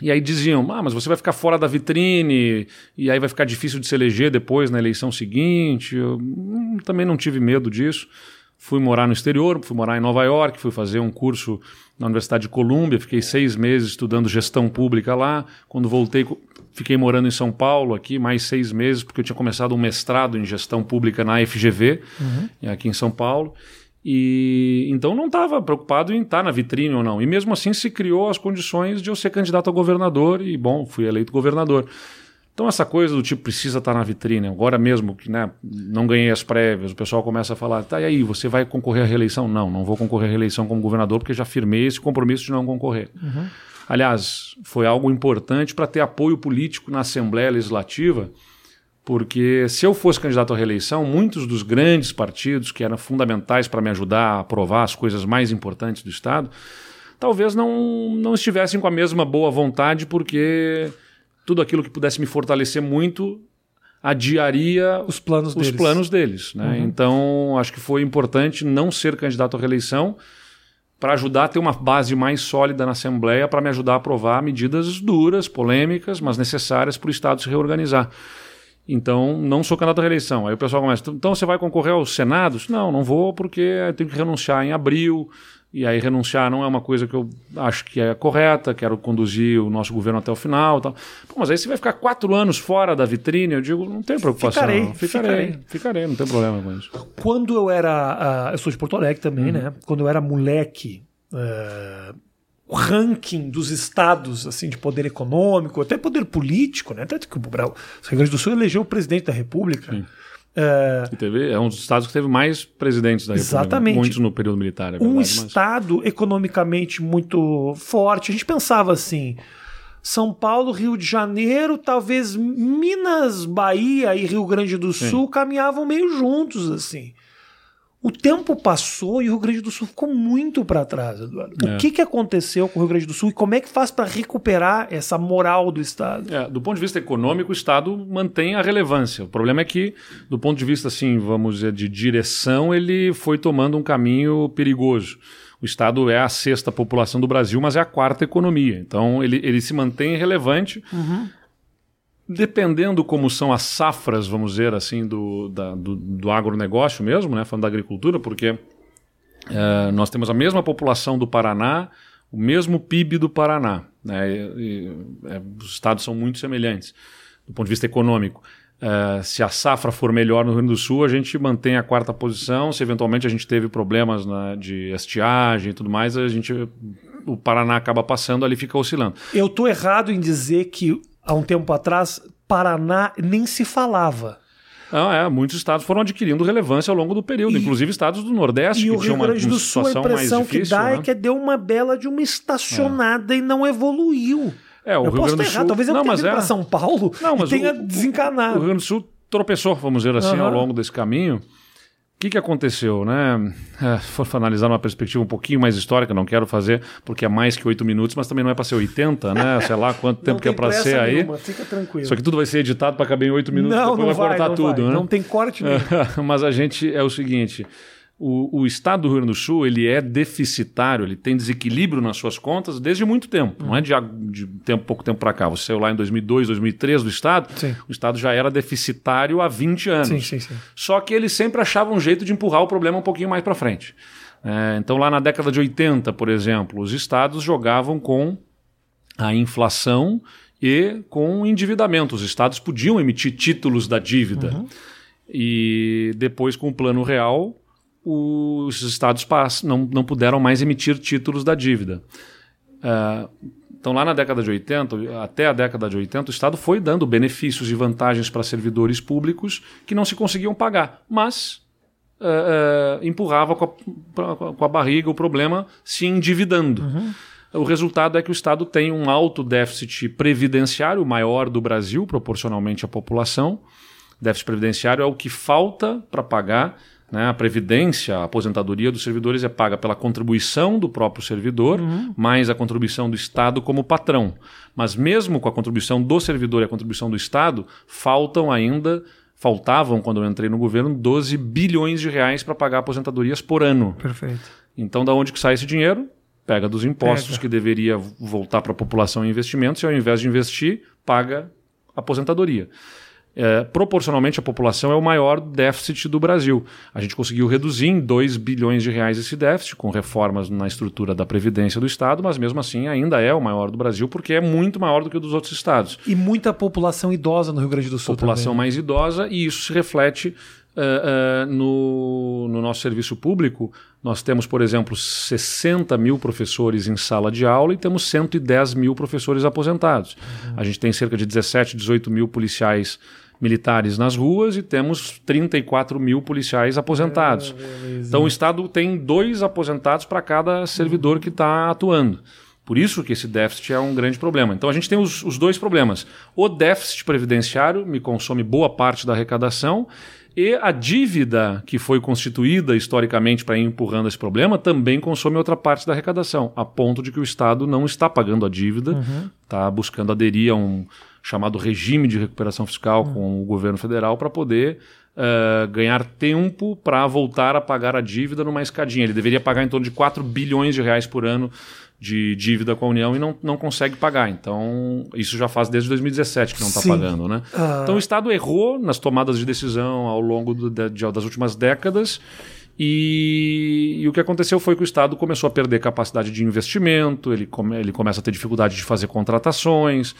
E aí diziam, ah, mas você vai ficar fora da vitrine, e aí vai ficar difícil de se eleger depois na eleição seguinte. Eu hum, também não tive medo disso. Fui morar no exterior, fui morar em Nova York, fui fazer um curso na Universidade de Colômbia, fiquei seis meses estudando gestão pública lá. Quando voltei, fiquei morando em São Paulo aqui, mais seis meses, porque eu tinha começado um mestrado em gestão pública na FGV, uhum. aqui em São Paulo. E então não estava preocupado em estar tá na vitrine ou não. E mesmo assim se criou as condições de eu ser candidato a governador e bom, fui eleito governador. Então essa coisa do tipo precisa estar tá na vitrine, agora mesmo que né, não ganhei as prévias, o pessoal começa a falar, tá e aí, você vai concorrer à reeleição? Não, não vou concorrer à reeleição como governador porque já firmei esse compromisso de não concorrer. Uhum. Aliás, foi algo importante para ter apoio político na Assembleia Legislativa porque se eu fosse candidato à reeleição, muitos dos grandes partidos que eram fundamentais para me ajudar a aprovar as coisas mais importantes do Estado, talvez não, não estivessem com a mesma boa vontade, porque tudo aquilo que pudesse me fortalecer muito adiaria os planos os deles. Planos deles né? uhum. Então, acho que foi importante não ser candidato à reeleição para ajudar a ter uma base mais sólida na Assembleia, para me ajudar a aprovar medidas duras, polêmicas, mas necessárias para o Estado se reorganizar. Então, não sou candidato à reeleição. Aí o pessoal começa, então você vai concorrer aos senados? Não, não vou porque eu tenho que renunciar em abril. E aí renunciar não é uma coisa que eu acho que é correta, quero conduzir o nosso governo até o final. Tal. Pô, mas aí você vai ficar quatro anos fora da vitrine, eu digo, não tem preocupação. Ficarei, não. Ficarei, ficarei, ficarei, não tem problema com isso. Quando eu era. Uh, eu sou de Porto Alegre também, uhum. né? Quando eu era moleque. Uh, ranking dos estados assim de poder econômico, até poder político, né? Tanto que o Rio Grande do Sul elegeu o presidente da República. Sim. É... Teve, é um dos estados que teve mais presidentes da República. Exatamente. Muitos no período militar. É verdade, um estado mas... economicamente muito forte. A gente pensava assim. São Paulo, Rio de Janeiro, talvez Minas, Bahia e Rio Grande do Sul Sim. caminhavam meio juntos assim. O tempo passou e o Rio Grande do Sul ficou muito para trás, Eduardo. É. O que, que aconteceu com o Rio Grande do Sul e como é que faz para recuperar essa moral do Estado? É, do ponto de vista econômico, o Estado mantém a relevância. O problema é que, do ponto de vista, assim, vamos dizer, de direção, ele foi tomando um caminho perigoso. O Estado é a sexta população do Brasil, mas é a quarta economia. Então, ele, ele se mantém relevante. Uhum dependendo como são as safras, vamos dizer assim, do, da, do, do agronegócio mesmo, né, falando da agricultura, porque é, nós temos a mesma população do Paraná, o mesmo PIB do Paraná. Né, e, e, é, os estados são muito semelhantes do ponto de vista econômico. É, se a safra for melhor no Rio Grande do Sul, a gente mantém a quarta posição. Se eventualmente a gente teve problemas né, de estiagem e tudo mais, a gente o Paraná acaba passando, ali fica oscilando. Eu estou errado em dizer que há um tempo atrás, Paraná nem se falava. Não, é, muitos estados foram adquirindo relevância ao longo do período, e, inclusive estados do Nordeste, e que tinham uma, Grande do Sul, a impressão que dá é né? é que deu uma bela de uma estacionada é. e não evoluiu. É, o eu Rio posso Grande do Sul... Talvez eu não, tenha mas é... para São Paulo não, mas e tenha o, desencanado. O Rio Grande do Sul tropeçou, vamos dizer assim, uhum. ao longo desse caminho que, que aconteceu, né? É, for analisar numa perspectiva um pouquinho mais histórica, não quero fazer porque é mais que oito minutos, mas também não é para ser 80, né? Sei lá quanto tempo que é para ser aí. Nenhuma, fica tranquilo. Só que tudo vai ser editado para caber em oito minutos, não, depois não vai, vai cortar não tudo, vai. né? Não tem corte nenhum. mas a gente é o seguinte. O, o, estado do Rio Grande do Sul ele é deficitário, ele tem desequilíbrio nas suas contas desde muito tempo, não é de, de tempo, pouco tempo para cá. Você saiu lá em 2002, 2003 do estado, sim. o estado já era deficitário há 20 anos. Sim, sim, sim. Só que ele sempre achava um jeito de empurrar o problema um pouquinho mais para frente. É, então lá na década de 80, por exemplo, os estados jogavam com a inflação e com o endividamento. Os estados podiam emitir títulos da dívida. Uhum. E depois, com o plano real, os estados não, não puderam mais emitir títulos da dívida. Uh, Então, lá na década de 80, até a década de 80, o Estado foi dando benefícios e vantagens para servidores públicos que não se conseguiam pagar, mas uh, uh, empurrava com a, com a, barriga o problema se endividando. Uhum. O resultado é que o Estado tem um alto déficit previdenciário, maior do Brasil, proporcionalmente à população. Déficit previdenciário é o que falta para pagar né? A previdência, a aposentadoria dos servidores é paga pela contribuição do próprio servidor, uhum. mais a contribuição do Estado como patrão. Mas mesmo com a contribuição do servidor e a contribuição do Estado, faltam ainda, faltavam, quando eu entrei no governo, 12 bilhões de reais para pagar aposentadorias por ano. Perfeito. Então, da onde que sai esse dinheiro? Pega dos impostos Pega. que deveria voltar para a população em investimentos e, ao invés de investir, paga aposentadoria é, proporcionalmente à população, é o maior déficit do Brasil. A gente conseguiu reduzir em 2 bilhões de reais esse déficit, com reformas na estrutura da Previdência do Estado, mas mesmo assim ainda é o maior do Brasil, porque é muito maior do que o dos outros estados. E muita população idosa no Rio Grande do Sul. População também. mais idosa, e isso se reflete Uh, uh, no, no, nosso serviço público, nós temos, por exemplo, 60 mil professores em sala de aula e temos 110 mil professores aposentados. Uhum. A gente tem cerca de 17, 18 mil policiais militares nas ruas e temos 34 mil policiais aposentados. É, então o Estado tem dois aposentados para cada servidor que está atuando. Por isso que esse déficit é um grande problema. Então a gente tem os, os dois problemas. O déficit previdenciário me consome boa parte da arrecadação e a dívida que foi constituída historicamente para ir empurrando esse problema também consome outra parte da arrecadação, a ponto de que o Estado não está pagando a dívida, está uhum. buscando aderir a um chamado regime de recuperação fiscal uhum. com o governo federal para poder uh, ganhar tempo para voltar a pagar a dívida numa escadinha. Ele deveria pagar em torno de 4 bilhões de reais por ano de dívida com a União e não, não consegue pagar. Então, isso já faz desde 2017 que não está pagando. Né? Ah. Então, o Estado errou nas tomadas de decisão ao longo do, de, das últimas décadas. E, e, o que aconteceu foi que o Estado começou a perder capacidade de investimento, ele, come, ele começa a ter dificuldade de fazer contratações,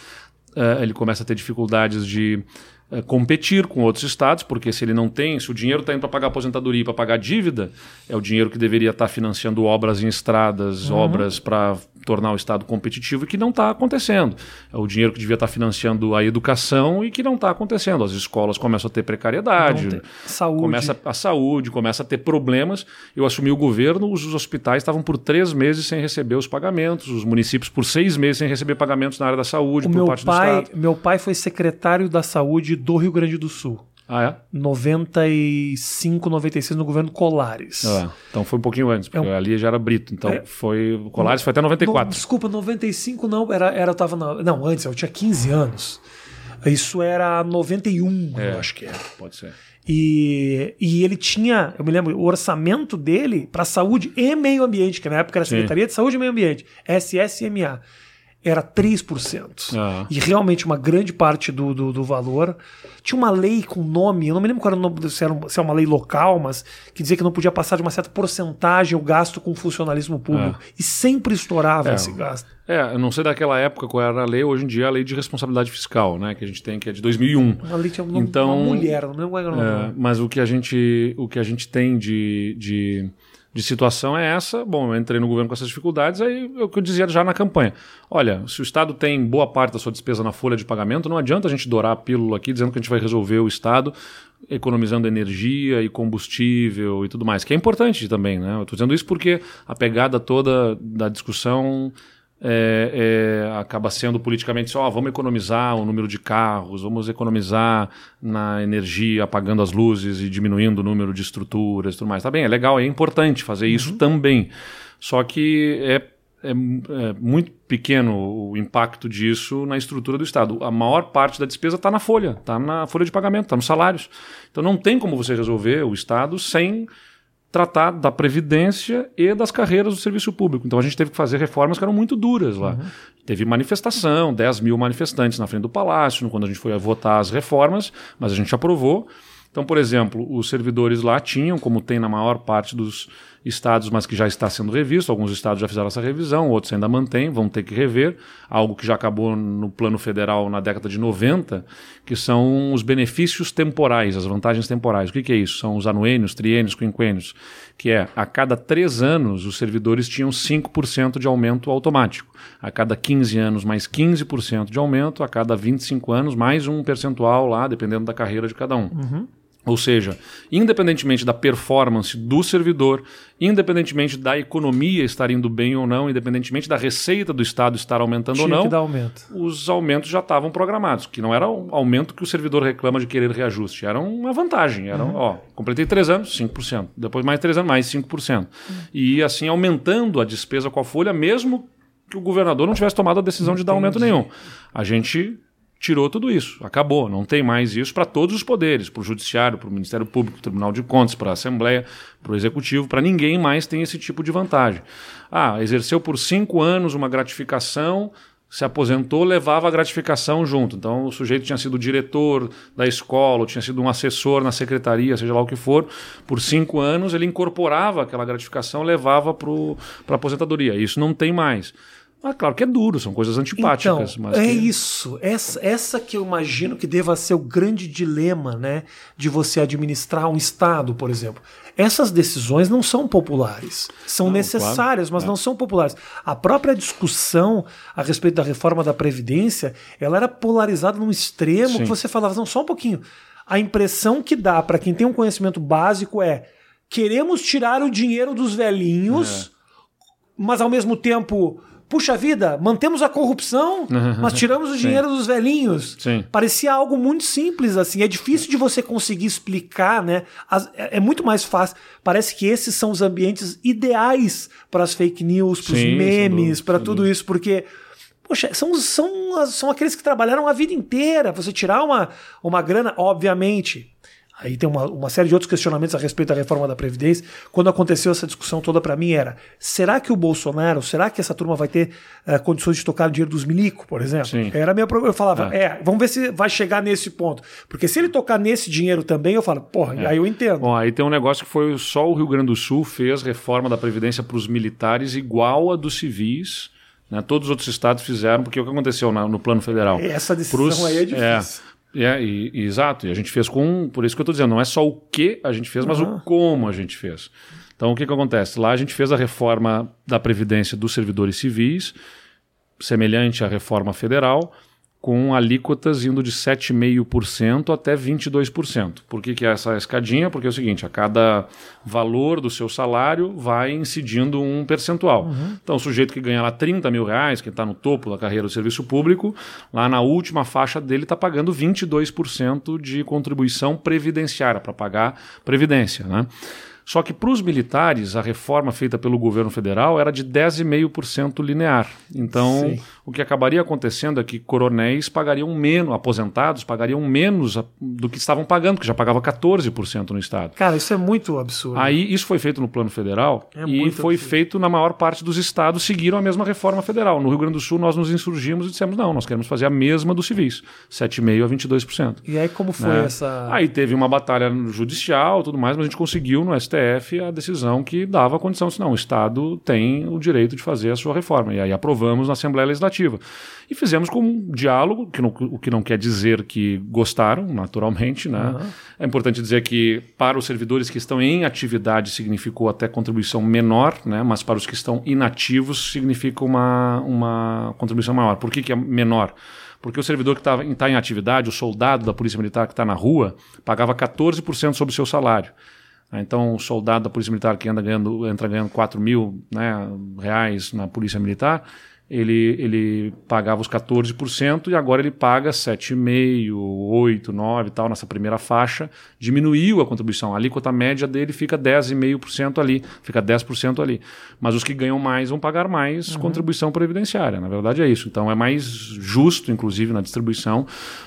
uh, ele começa a ter dificuldades de uh, competir com outros estados, porque se ele não tem, se o dinheiro está indo para pagar aposentadoria e para pagar dívida, é o dinheiro que deveria estar tá financiando obras em estradas, uhum. obras para tornar o Estado competitivo e que não está acontecendo. É o dinheiro que devia estar tá financiando a educação e que não está acontecendo. As escolas começam a ter precariedade, saúde. começa a saúde, começa a ter problemas. Eu assumi o governo, os hospitais estavam por três meses sem receber os pagamentos, os municípios por seis meses sem receber pagamentos na área da saúde o por meu parte pai, do Estado. Meu pai foi secretário da saúde do Rio Grande do Sul. Ah, é? 95, 96 no governo Colares. Ah, então foi um pouquinho antes, porque é um... ali já era Brito. Então é... foi. Colares foi até 94. No, desculpa, 95 não, era, era eu tava na, Não, antes, eu tinha 15 anos. Isso era 91, é, eu acho que era. Pode ser. E, e ele tinha, eu me lembro, o orçamento dele para saúde e meio ambiente, que na época era Secretaria Sim. de Saúde e Meio Ambiente, SSMA era 3%. Ah. E realmente uma grande parte do, do, do, valor. Tinha uma lei com nome, eu não me lembro qual era o nome, se era, se era uma lei local, mas que dizia que não podia passar de uma certa porcentagem o gasto com funcionalismo público. É. E sempre estourava é. esse gasto. É, eu não sei daquela época qual era a lei, hoje em dia é a lei de responsabilidade fiscal, né, que a gente tem, que é de 2001. Uma lei tinha então, uma mulher, não lembro qual era o nome. É, mas o que a gente, o que a gente tem de, de de situação é essa. Bom, eu entrei no governo com essas dificuldades, aí é o que eu dizia já na campanha. Olha, se o Estado tem boa parte da sua despesa na folha de pagamento, não adianta a gente dourar a pílula aqui dizendo que a gente vai resolver o Estado economizando energia e combustível e tudo mais, que é importante também, né? Eu estou dizendo isso porque a pegada toda da discussão é, é, acaba sendo politicamente só, oh, vamos economizar o número de carros, vamos economizar na energia, apagando as luzes e diminuindo o número de estruturas e tudo mais. Tá bem, é legal, é importante fazer isso uhum. também. Só que é, é, é, muito pequeno o impacto disso na estrutura do Estado. A maior parte da despesa está na folha, está na folha de pagamento, está nos salários. Então não tem como você resolver o Estado sem tratar da previdência e das carreiras do serviço público. Então a gente teve que fazer reformas que eram muito duras lá. Uhum. Teve manifestação, 10 mil manifestantes na frente do palácio, quando a gente foi votar as reformas, mas a gente aprovou. Então, por exemplo, os servidores lá tinham, como tem na maior parte dos estados, mas que já está sendo revisto. Alguns estados já fizeram essa revisão, outros ainda mantêm, vão ter que rever. Algo que já acabou no plano federal na década de 90, que são os benefícios temporais, as vantagens temporais. O que, que é isso? São os anuênios, triênios, quinquênios, que é a cada três anos os servidores tinham 5% de aumento automático. A cada 15 anos, mais 15% de aumento. A cada 25 anos, mais um percentual lá, dependendo da carreira de cada um. Uhum. Ou seja, independentemente da performance do servidor, independentemente da economia estar indo bem ou não, independentemente da receita do Estado estar aumentando Tinha ou não, aumento. os aumentos já estavam programados, que não era o aumento que o servidor reclama de querer reajuste, era uma vantagem. Era, uhum. ó, completei três anos, 5%. Depois mais três anos, mais 5%. Uhum. E assim aumentando a despesa com a folha, mesmo que o governador não tivesse tomado a decisão de dar aumento nenhum. A gente tirou tudo isso, acabou, não tem mais isso para todos os poderes, para o Judiciário, para o Ministério Público, para Tribunal de Contas, para a Assembleia, para o Executivo, para ninguém mais tem esse tipo de vantagem. Ah, exerceu por cinco anos uma gratificação, se aposentou, levava a gratificação junto. Então o sujeito tinha sido diretor da escola, tinha sido um assessor na secretaria, seja lá o que for, por cinco anos ele incorporava aquela gratificação, levava para a aposentadoria. Isso não tem mais. Ah, claro que é duro, são coisas antipáticas. Então, é que... isso. Essa, essa que eu imagino que deva ser o grande dilema né, de você administrar um Estado, por exemplo. Essas decisões não são populares. São não, necessárias, claro. mas é. não são populares. A própria discussão a respeito da reforma da Previdência, ela era polarizada num extremo Sim. que você falava, não, só um pouquinho. A impressão que dá para quem tem um conhecimento básico é queremos tirar o dinheiro dos velhinhos, é. mas ao mesmo tempo puxa vida, mantemos a corrupção, mas tiramos o dinheiro Sim. dos velhinhos. Sim. Parecia algo muito simples, assim. É difícil de você conseguir explicar, né? É, é muito mais fácil. Parece que esses são os ambientes ideais para as fake news, para os memes, para tudo isso, porque. Poxa, são, são, são aqueles que trabalharam a vida inteira. Você tirar uma, uma grana, obviamente, Aí tem uma, uma série de outros questionamentos a respeito da reforma da Previdência. Quando aconteceu essa discussão toda para mim era: será que o Bolsonaro, será que essa turma vai ter uh, condições de tocar o dinheiro dos milico, por exemplo? Sim. Era a minha Eu falava: é. é. vamos ver se vai chegar nesse ponto. Porque se ele tocar nesse dinheiro também, eu falo: porra, é. aí eu entendo. Bom, aí tem um negócio que foi só o Rio Grande do Sul fez reforma da Previdência para os militares igual a dos civis. Né? Todos os outros estados fizeram, porque o que aconteceu na, no plano federal? Essa decisão Pros, aí é difícil. É, é, e, e, exato. E a gente fez com. Por isso que eu estou dizendo, não é só o que a gente fez, mas uhum. o como a gente fez. Então, o que, que acontece? Lá a gente fez a reforma da Previdência dos servidores civis, semelhante à reforma federal, com alíquotas indo de 7,5% até 22%. Por que, que é essa escadinha? Porque é o seguinte, a cada valor do seu salário vai incidindo um percentual. Uhum. Então, o sujeito que ganha lá 30 mil reais, que está no topo da carreira do serviço público, lá na última faixa dele está pagando 22% de contribuição previdenciária para pagar previdência. Né? Só que para os militares, a reforma feita pelo governo federal era de 10,5% linear. Então, Sim. o que acabaria acontecendo é que coronéis pagariam menos, aposentados pagariam menos do que estavam pagando, que já pagava 14% no Estado. Cara, isso é muito absurdo. Aí, isso foi feito no plano federal é e foi absurdo. feito na maior parte dos estados, seguiram a mesma reforma federal. No Rio Grande do Sul, nós nos insurgimos e dissemos: não, nós queremos fazer a mesma dos civis, 7,5% a 22%. E aí, como foi né? essa. Aí teve uma batalha judicial tudo mais, mas a gente conseguiu no STF STF a decisão que dava a condição, de não, o Estado tem o direito de fazer a sua reforma. E aí aprovamos na Assembleia Legislativa. E fizemos com um diálogo, que não, o que não quer dizer que gostaram, naturalmente. Né? Uhum. É importante dizer que para os servidores que estão em atividade significou até contribuição menor, né? mas para os que estão inativos significa uma, uma contribuição maior. Por que, que é menor? Porque o servidor que está tá em atividade, o soldado da Polícia Militar que está na rua, pagava 14% sobre o seu salário. Então, o soldado da Polícia Militar que anda ganhando, entra ganhando 4 mil né, reais na Polícia Militar, ele, ele pagava os 14% e agora ele paga 7,5%, 8%, 9% e tal, nessa primeira faixa. Diminuiu a contribuição. A alíquota média dele fica 10,5% ali, fica 10% ali. Mas os que ganham mais vão pagar mais uhum. contribuição previdenciária. Na verdade é isso. Então é mais justo, inclusive, na distribuição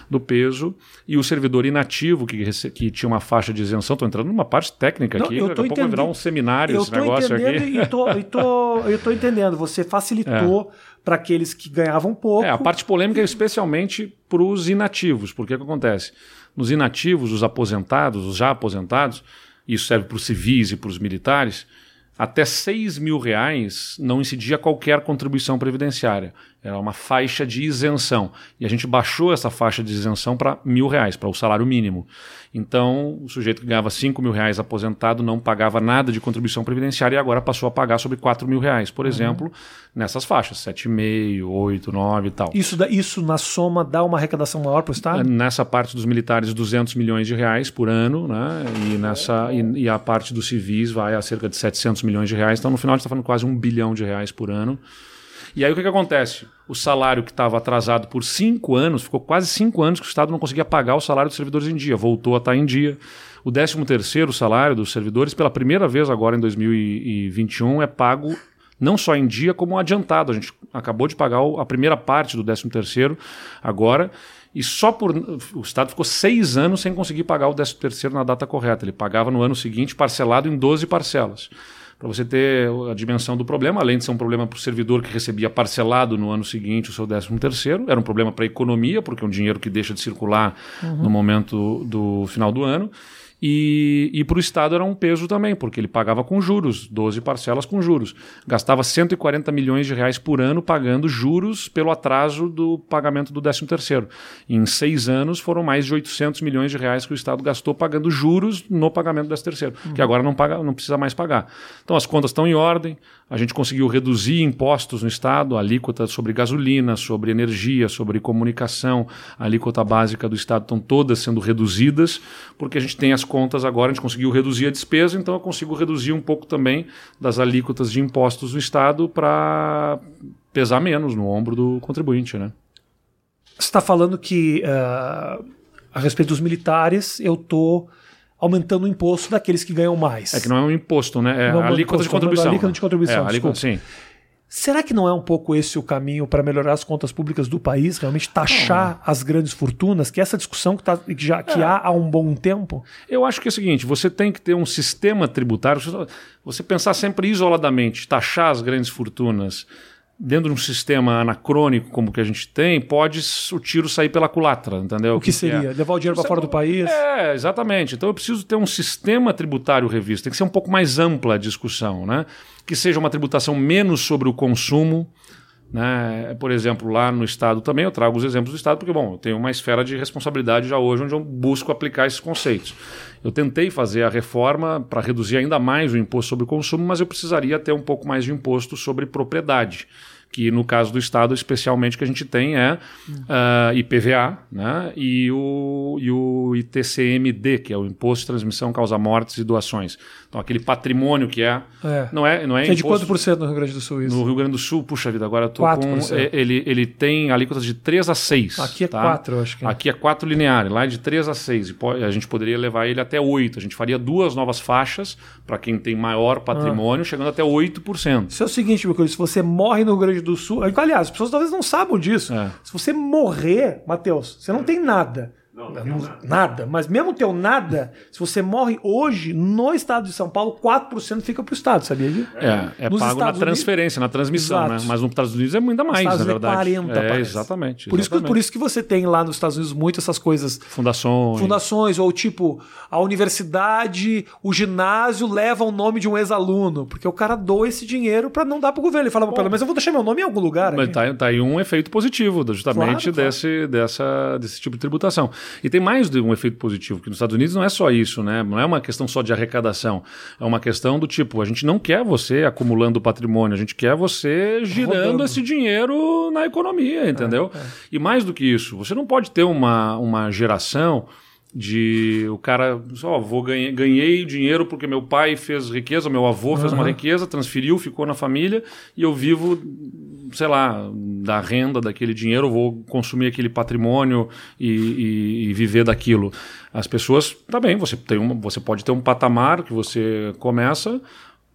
do peso. E o servidor inativo, que, que tinha uma faixa de isenção, estou entrando numa parte técnica Não, aqui, daqui a pouco vai virar um seminário eu esse negócio aqui. E tô, eu estou entendendo. Você facilitou. É para aqueles que ganhavam pouco. É, a parte polêmica é especialmente para os inativos, porque o que acontece? nos inativos, os aposentados, os já aposentados, isso serve para os civis e para os militares, até 6 mil reais não incidia qualquer contribuição previdenciária. Era uma faixa de isenção. E a gente baixou essa faixa de isenção para mil reais, para o salário mínimo. Então, o sujeito que ganhava 5 mil reais aposentado não pagava nada de contribuição previdenciária e agora passou a pagar sobre 4 mil reais, por uhum. exemplo, nessas faixas, 7,5, 8, 9 e tal. Isso, isso, na soma, dá uma arrecadação maior para o Estado? Nessa parte dos militares, 200 milhões de reais por ano, né? e, nessa, e, e a parte dos civis vai a cerca de 700 milhões de reais. Então, no final, a gente está falando quase um bilhão de reais por ano. E aí o que, que acontece? O salário que estava atrasado por cinco anos, ficou quase cinco anos que o Estado não conseguia pagar o salário dos servidores em dia, voltou a estar em dia. O 13 terceiro salário dos servidores, pela primeira vez agora em 2021, é pago não só em dia, como adiantado. A gente acabou de pagar a primeira parte do 13 terceiro agora, e só por. O Estado ficou seis anos sem conseguir pagar o 13 terceiro na data correta. Ele pagava no ano seguinte parcelado em 12 parcelas para você ter a dimensão do problema, além de ser um problema para o servidor que recebia parcelado no ano seguinte o seu 13 terceiro, era um problema para a economia, porque é um dinheiro que deixa de circular uhum. no momento do final do ano. E, e para o Estado era um peso também, porque ele pagava com juros, 12 parcelas com juros. Gastava 140 milhões de reais por ano pagando juros pelo atraso do pagamento do 13 terceiro. Em seis anos foram mais de 800 milhões de reais que o Estado gastou pagando juros no pagamento do 13 terceiro, uhum. que agora não, paga, não precisa mais pagar. Então as contas estão em ordem, a gente conseguiu reduzir impostos no Estado, alíquota sobre gasolina, sobre energia, sobre comunicação, alíquota básica do Estado estão todas sendo reduzidas, porque a gente tem as contas agora, a gente conseguiu reduzir a despesa, então eu consigo reduzir um pouco também das alíquotas de impostos do Estado para pesar menos no ombro do contribuinte. Né? Você está falando que, uh, a respeito dos militares, eu estou aumentando o imposto daqueles que ganham mais. É que não é um imposto, né? É a alíquota de contribuição. alíquota de contribuição, é, alíquota, sim. Será que não é um pouco esse o caminho para melhorar as contas públicas do país, realmente taxar as grandes fortunas, que é essa discussão que, tá, que já que é. há há um bom tempo? Eu acho que é o seguinte: você tem que ter um sistema tributário. Você pensar sempre isoladamente, taxar as grandes fortunas dentro de um sistema anacrônico como o que a gente tem, pode o tiro sair pela culatra, entendeu? O que, que seria? É? Levar o dinheiro para fora do país? É, exatamente. Então eu preciso ter um sistema tributário revisto. Tem que ser um pouco mais ampla a discussão, né? Que seja uma tributação menos sobre o consumo, né? Por exemplo, lá no Estado também, eu trago os exemplos do Estado, porque, bom, eu tenho uma esfera de responsabilidade já hoje onde eu busco aplicar esses conceitos. Eu tentei fazer a reforma para reduzir ainda mais o imposto sobre consumo, mas eu precisaria ter um pouco mais de imposto sobre propriedade que no caso do Estado, especialmente, que a gente tem é uh, ah, IPVA né, e, o, e o ITCMD, que é o Imposto de Transmissão Causa Mortes e Doações. Então, aquele patrimônio que é. é. Não é, não é, é de quanto por cento no Rio Grande do Sul isso? No Rio Grande do Sul, puxa vida, agora eu tô 4%. com. Ele, ele tem alíquotas de 3 a 6. Aqui é tá? 4, acho que é. Aqui é 4 lineares, lá é de 3 a 6. E a gente poderia levar ele até 8. A gente faria duas novas faixas para quem tem maior patrimônio, ah. chegando até 8%. Isso é o seguinte, meu querido, se você morre no Rio Grande do Sul. Aliás, as pessoas talvez não saibam disso. É. Se você morrer, Matheus, você não tem nada. Não, não, nada. nada. Mas mesmo teu nada, se você morre hoje no estado de São Paulo, 4% fica para o estado, sabia disso? É, é Nos pago Estados na transferência, Unidos, na transmissão, né? Exato. né? Mas nos Estados Unidos é ainda mais, na verdade. É 40, é, exatamente. Por, Isso que, por isso que você tem lá nos Estados Unidos muito essas coisas. Fundações. Fundações, ou tipo, a universidade, o ginásio leva o nome de um ex-aluno, porque o cara doa esse dinheiro para não dar para o governo. Ele fala, Bom, pelo menos eu vou deixar meu nome em algum lugar. Mas tá, tá, aí um efeito positivo, justamente claro, desse, claro. Dessa, desse tipo de tributação. E tem mais de um efeito positivo, que nos Estados Unidos não é só isso, né? Não é uma questão só de arrecadação. É uma questão do tipo, a gente não quer você acumulando patrimônio, a gente quer você girando Rodando. esse dinheiro na economia, entendeu? É, é. E mais do que isso, você não pode ter uma, uma geração de o cara só vou ganhei, ganhei dinheiro porque meu pai fez riqueza, meu avô fez uhum. uma riqueza, transferiu, ficou na família e eu vivo, sei lá, da renda daquele dinheiro, vou consumir aquele patrimônio e, e, e viver daquilo. As pessoas, tá bem, você tem uma, você pode ter um patamar que você começa,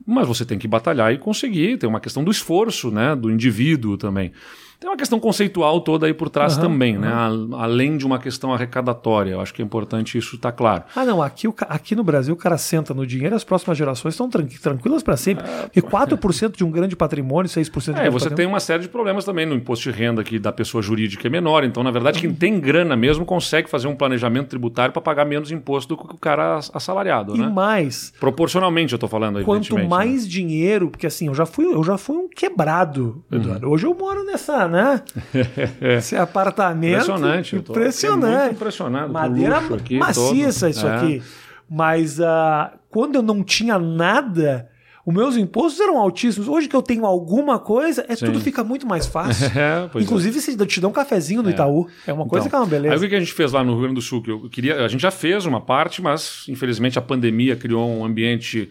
mas você tem que batalhar e conseguir. Tem uma questão do esforço, né, do indivíduo também. Tem uma questão conceitual toda aí por trás uhum, também, uhum. né? além de uma questão arrecadatória. Eu acho que é importante isso estar tá claro. Ah, não. Aqui, aqui no Brasil o cara senta no dinheiro as próximas gerações estão tranquilas para sempre. É, e 4% de um grande patrimônio, 6% de É, você tem uma série de problemas também no imposto de renda aqui da pessoa jurídica é menor. Então, na verdade, quem tem grana mesmo consegue fazer um planejamento tributário para pagar menos imposto do que o cara assalariado, e né? mais. Proporcionalmente, eu estou falando, Quanto né? mais né? dinheiro, porque assim, eu já fui, eu já fui um quebrado, uhum. Eduardo. Uhum. Hoje eu moro nessa, né? Esse apartamento. Impressionante. Impressionante. impressionado. Madeira aqui, maciça todo. isso é. aqui. Mas uh, quando eu não tinha nada, os meus impostos eram altíssimos. Hoje que eu tenho alguma coisa, é, tudo fica muito mais fácil. É, Inclusive, é. se te dá um cafezinho no é. Itaú. É uma coisa então, que é uma beleza. Aí o que a gente fez lá no Rio Grande do Sul? Que eu queria, a gente já fez uma parte, mas infelizmente a pandemia criou um ambiente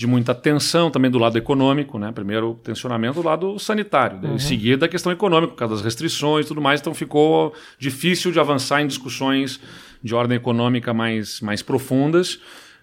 de muita tensão também do lado econômico, né? Primeiro tensionamento do lado sanitário, uhum. em seguida a questão econômica, por causa das restrições e tudo mais, então ficou difícil de avançar em discussões de ordem econômica mais, mais profundas.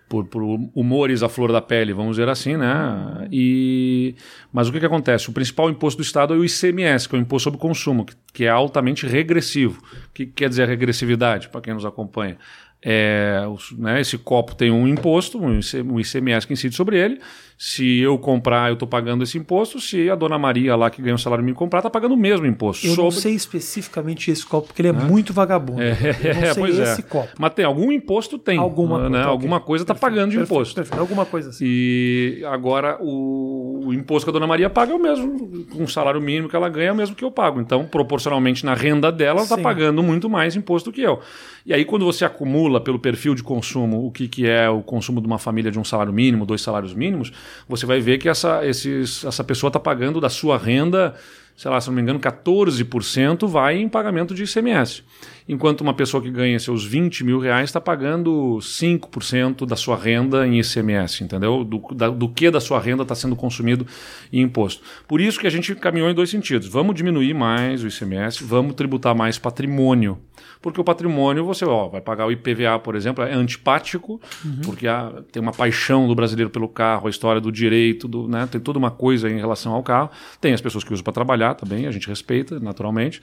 Por, por, humores à flor da pele, vamos dizer assim, né? E, mas o que, que acontece? O principal imposto do Estado é o ICMS, que é o Imposto sobre Consumo, que, que é altamente regressivo. O que, que quer dizer regressividade, para quem nos acompanha? É, né, esse copo tem um imposto, um ICMS que incide sobre ele. Se eu comprar, eu estou pagando esse imposto. Se a dona Maria lá que ganha o salário mínimo comprar, está pagando o mesmo imposto. Eu sobre... não sei especificamente esse copo, porque ele é, é. muito vagabundo. É, não sei pois é. esse é. copo. Mas tem algum imposto, tem. Alguma, né? alguma coisa está pagando de imposto. Perfeito, alguma coisa assim. E agora o, o, imposto que a dona Maria paga é o mesmo. Com o salário mínimo que ela ganha é o mesmo que eu pago. Então, proporcionalmente na renda dela, ela está pagando muito mais imposto do que eu. E aí, quando você acumula pelo perfil de consumo o que, que é o consumo de uma família de um salário mínimo, dois salários mínimos, você vai ver que essa, esses, essa pessoa está pagando da sua renda, sei lá, se não me engano, 14% vai em pagamento de ICMS. Enquanto uma pessoa que ganha seus 20 mil reais está pagando 5% da sua renda em ICMS, entendeu? Do, da, do que da sua renda está sendo consumido em imposto. Por isso que a gente caminhou em dois sentidos. Vamos diminuir mais o ICMS, vamos tributar mais patrimônio porque o patrimônio você ó, vai pagar o IPVA, por exemplo, é antipático, uhum. porque há, tem uma paixão do brasileiro pelo carro, a história do direito, do, né, tem toda uma coisa em relação ao carro. Tem as pessoas que usam para trabalhar também, a gente respeita, naturalmente.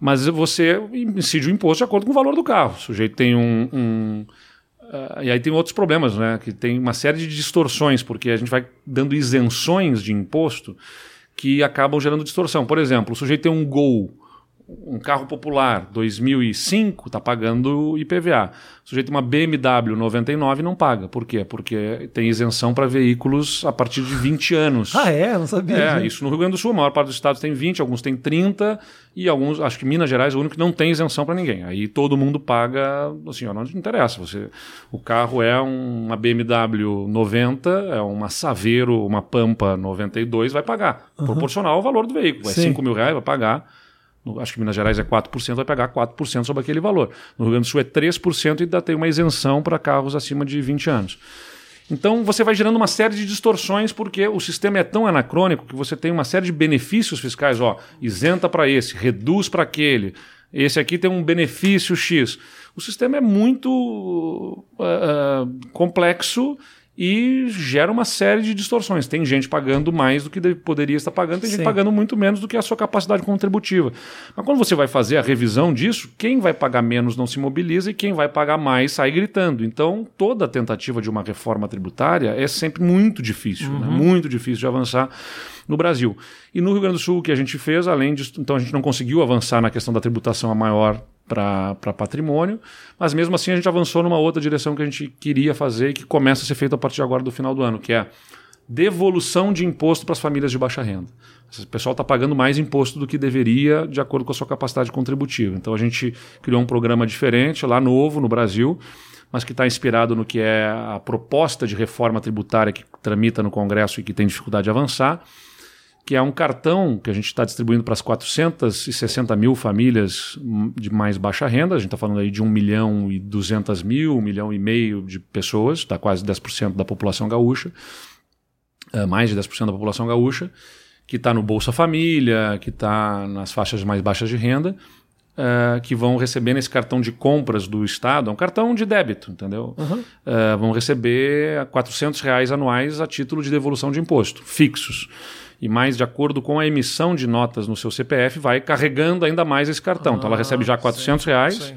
Mas você incide o imposto de acordo com o valor do carro. O sujeito tem um, um Uh, e aí tem outros problemas, né? Que tem uma série de distorções, porque a gente vai dando isenções de imposto que acabam gerando distorção. Por exemplo, o sujeito tem um Gol um carro popular 2005 está pagando IPVA. O sujeito uma BMW 99 não paga. Por quê? Porque tem isenção para veículos a partir de 20 anos. Ah, é? Não sabia. É, isso no Rio Grande do Sul. A maior parte dos estados tem 20, alguns tem 30 e alguns, acho que Minas Gerais é o único que não tem isenção para ninguém. Aí todo mundo paga, assim, ó, não interessa. Você, o carro é uma BMW 90, é uma Saveiro, uma Pampa 92, vai pagar. Uhum. Proporcional ao valor do veículo. É 5 mil reais, vai pagar acho que Minas Gerais é 4%, vai pagar 4% sobre aquele valor. No Rio Grande do Sul é 3% e ainda tem uma isenção para carros acima de 20 anos. Então você vai gerando uma série de distorções porque o sistema é tão anacrônico que você tem uma série de benefícios fiscais, ó, isenta para esse, reduz para aquele. Esse aqui tem um benefício X. O sistema é muito uh, complexo e gera uma série de distorções. Tem gente pagando mais do que poderia estar pagando, tem Sim. gente pagando muito menos do que a sua capacidade contributiva. Mas quando você vai fazer a revisão disso, quem vai pagar menos não se mobiliza e quem vai pagar mais sai gritando. Então, toda tentativa de uma reforma tributária é sempre muito difícil, né? uhum. né? muito difícil de avançar no Brasil. E no Rio Grande do Sul, o que a gente fez, além disso, então a gente não conseguiu avançar na questão da tributação a maior para patrimônio, mas mesmo assim a gente avançou numa outra direção que a gente queria fazer e que começa a ser feita a partir de agora do final do ano, que é devolução de imposto para as famílias de baixa renda. O pessoal está pagando mais imposto do que deveria, de acordo com a sua capacidade contributiva. Então a gente criou um programa diferente, lá novo no Brasil, mas que está inspirado no que é a proposta de reforma tributária que tramita no Congresso e que tem dificuldade de avançar que é um cartão que a gente está distribuindo para as 460 mil famílias de mais baixa renda. A gente está falando aí de 1 milhão e 200 mil, 1 milhão e meio de pessoas, está quase 10% da população gaúcha, é, mais de 10% da população gaúcha, que está no Bolsa Família, que está nas faixas mais baixas de renda. Uh, que vão receber nesse cartão de compras do Estado, é um cartão de débito, entendeu? Uhum. Uh, vão receber 400 reais anuais a título de devolução de imposto, fixos. E mais de acordo com a emissão de notas no seu CPF, vai carregando ainda mais esse cartão. Ah, então ela recebe já 400 sim, reais. Sim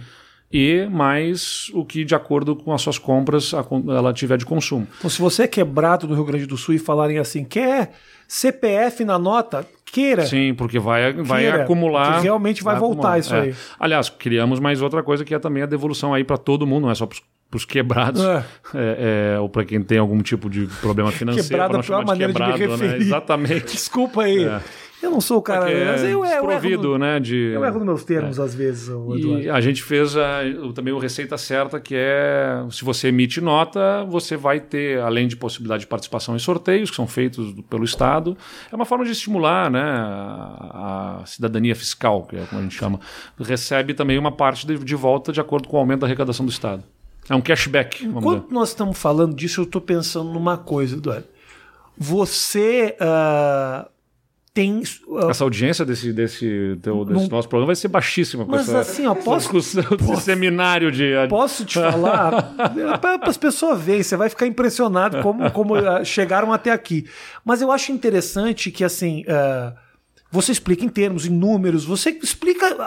e mais o que, de acordo com as suas compras, ela tiver de consumo. Então, se você é quebrado do Rio Grande do Sul e falarem assim, quer CPF na nota, queira. Sim, porque vai, vai acumular. realmente vai, vai voltar acumular. isso é. aí. Aliás, criamos mais outra coisa que é também a devolução aí para todo mundo, não é só para os quebrados, é. É, é, ou para quem tem algum tipo de problema financeiro. Quebrado é a pior maneira de, quebrado, de me né? referir. Né? Exatamente. Desculpa aí. É. Eu não sou o cara. É mas eu, eu, erro né? De, eu erro nos meus termos, é. às vezes. E a gente fez a, também o Receita Certa, que é se você emite nota, você vai ter, além de possibilidade de participação em sorteios, que são feitos pelo Estado, é uma forma de estimular né, a, a cidadania fiscal, que é como a gente chama. Recebe também uma parte de, de volta de acordo com o aumento da arrecadação do Estado. É um cashback. Enquanto nós estamos falando disso, eu estou pensando numa coisa, Eduardo. Você. Uh tem. Uh, essa audiência desse, desse, teu, desse nosso programa vai ser baixíssima. Mas essa, assim, ó, posso. Posso, seminário de. Posso te falar? para as pessoas verem, você vai ficar impressionado como, como uh, chegaram até aqui. Mas eu acho interessante que, assim, uh, você explica em termos, em números, você explica.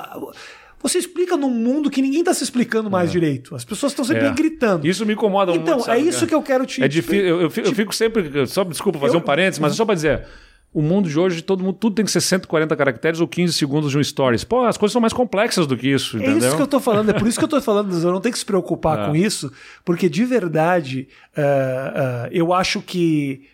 Você explica num mundo que ninguém está se explicando mais é. direito. As pessoas estão sempre é. gritando. Isso me incomoda então, muito. Então, é isso que eu quero te. É difícil. Eu, eu, fico, eu fico sempre. Só, desculpa fazer eu, um parênteses, mas é só para dizer o mundo de hoje, todo mundo, tudo tem que ser 140 caracteres ou 15 segundos de um stories. Pô, as coisas são mais complexas do que isso, entendeu? É isso que eu tô falando, é por isso que eu tô falando, eu não tenho que se preocupar é. com isso, porque de verdade, uh, uh, eu acho que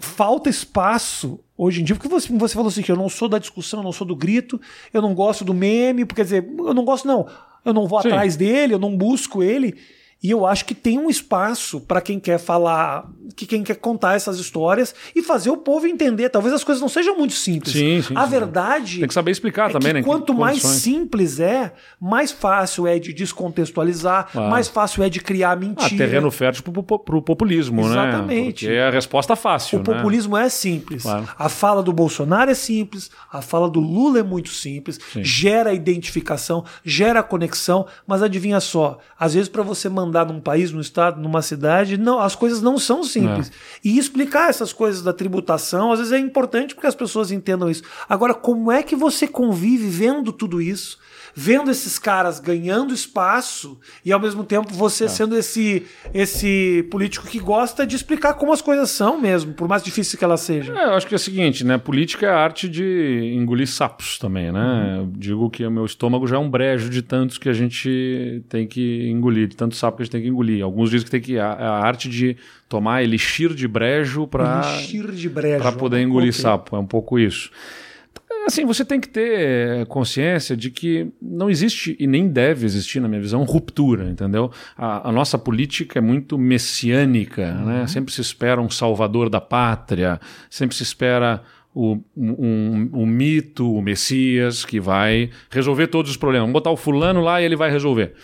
falta espaço hoje em dia, porque você, você falou assim, que eu não sou da discussão, eu não sou do grito, eu não gosto do meme, quer dizer, eu não gosto não, eu não vou Sim. atrás dele, eu não busco ele, e eu acho que tem um espaço para quem quer falar, que quem quer contar essas histórias e fazer o povo entender. Talvez as coisas não sejam muito simples. Sim, sim, a sim. verdade. Tem que saber explicar é também, né? Quanto mais simples é, mais fácil é de descontextualizar, ah. mais fácil é de criar mentira. Ah, terreno fértil pro, pro populismo, Exatamente. né? Exatamente. é a resposta fácil. O né? populismo é simples. Claro. A fala do Bolsonaro é simples, a fala do Lula é muito simples, sim. gera identificação, gera conexão, mas adivinha só, às vezes para você mandar num país, num estado, numa cidade, não, as coisas não são simples. É. E explicar essas coisas da tributação, às vezes é importante porque as pessoas entendam isso. Agora, como é que você convive vendo tudo isso? Vendo esses caras ganhando espaço e ao mesmo tempo você é. sendo esse esse político que gosta de explicar como as coisas são mesmo, por mais difícil que elas sejam. É, eu acho que é o seguinte, né? Política é a arte de engolir sapos também, né? Uhum. digo que o meu estômago já é um brejo de tantos que a gente tem que engolir, de tantos sapos que a gente tem que engolir. Alguns dizem que tem que a, a arte de tomar elixir de brejo para para poder engolir okay. sapo, é um pouco isso. Assim, você tem que ter consciência de que não existe e nem deve existir, na minha visão, ruptura, entendeu? A, a nossa política é muito messiânica, né? uhum. né? Sempre se espera um salvador da pátria, sempre se espera o, um, um, mito, o Messias, que vai resolver todos os problemas. Vamos botar o fulano lá e ele vai resolver.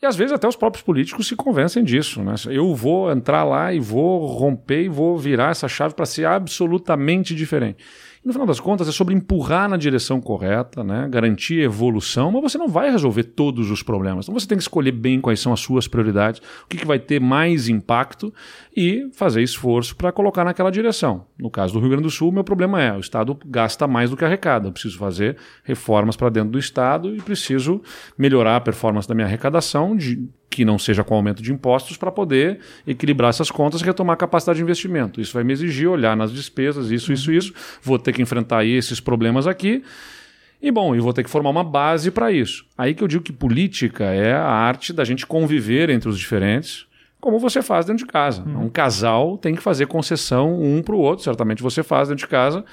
E às vezes até os próprios políticos se convencem disso. Né? Eu vou entrar lá e vou romper e vou virar essa chave para ser absolutamente diferente no final das contas, é sobre empurrar na direção correta, né? garantir evolução, mas você não vai resolver todos os problemas. Então você tem que escolher bem quais são as suas prioridades, o que, que vai ter mais impacto e fazer esforço para colocar naquela direção. No caso do Rio Grande do Sul, meu problema é: o Estado gasta mais do que arrecada. Eu preciso fazer reformas para dentro do Estado e preciso melhorar a performance da minha arrecadação de que não seja com aumento de impostos para poder equilibrar essas contas e retomar a capacidade de investimento. Isso vai me exigir olhar nas despesas, isso, isso, uhum. isso. Vou ter que enfrentar esses problemas aqui. E bom, eu vou ter que formar uma base para isso. Aí que eu digo que política é a arte da gente conviver entre os diferentes, como você faz dentro de casa. Uhum. Um casal tem que fazer concessão um para o outro, certamente você faz dentro de casa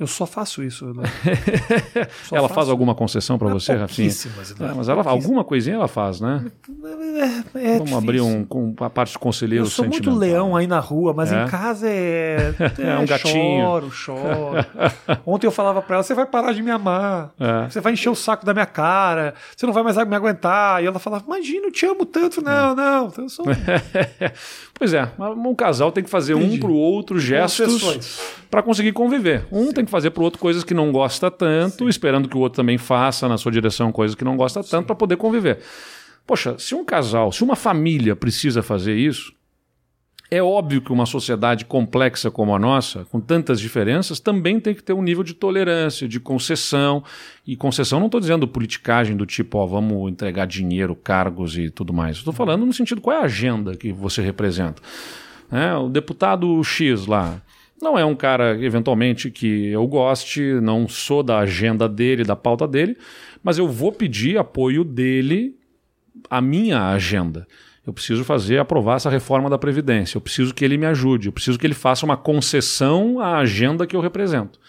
eu só faço isso. Só ela faço. faz alguma concessão para você, Rafinha? É, mas ela, alguma coisinha ela faz, né? É, é Vamos difícil. abrir um, com a parte de conselheiro Eu sou muito leão aí na rua, mas é? em casa é, é, um gatinho. Choro, choro. Ontem eu falava para ela: você vai parar de me amar, é. você vai encher o saco da minha cara, você não vai mais me aguentar. E ela falava: imagina, eu te amo tanto. Não, não. Eu sou... pois é, um casal tem que fazer Entendi. um para o outro gestos para conseguir conviver. Um Sim. tem que fazer para o outro coisas que não gosta tanto, Sim. esperando que o outro também faça na sua direção coisas que não gosta tanto para poder conviver. Poxa, se um casal, se uma família precisa fazer isso, É óbvio que uma sociedade complexa como a nossa, com tantas diferenças, também tem que ter um nível de tolerância, de concessão. E concessão não estou dizendo politicagem do tipo, ó, vamos entregar dinheiro, cargos e tudo mais. Estou falando no sentido qual é a agenda que você representa. É, o deputado X lá, não é um cara, eventualmente, que eu goste, não sou da agenda dele, da pauta dele, mas eu vou pedir apoio dele à minha agenda. Eu preciso fazer, aprovar essa reforma da Previdência. Eu preciso que ele me ajude. Eu preciso que ele faça uma concessão à agenda que eu represento.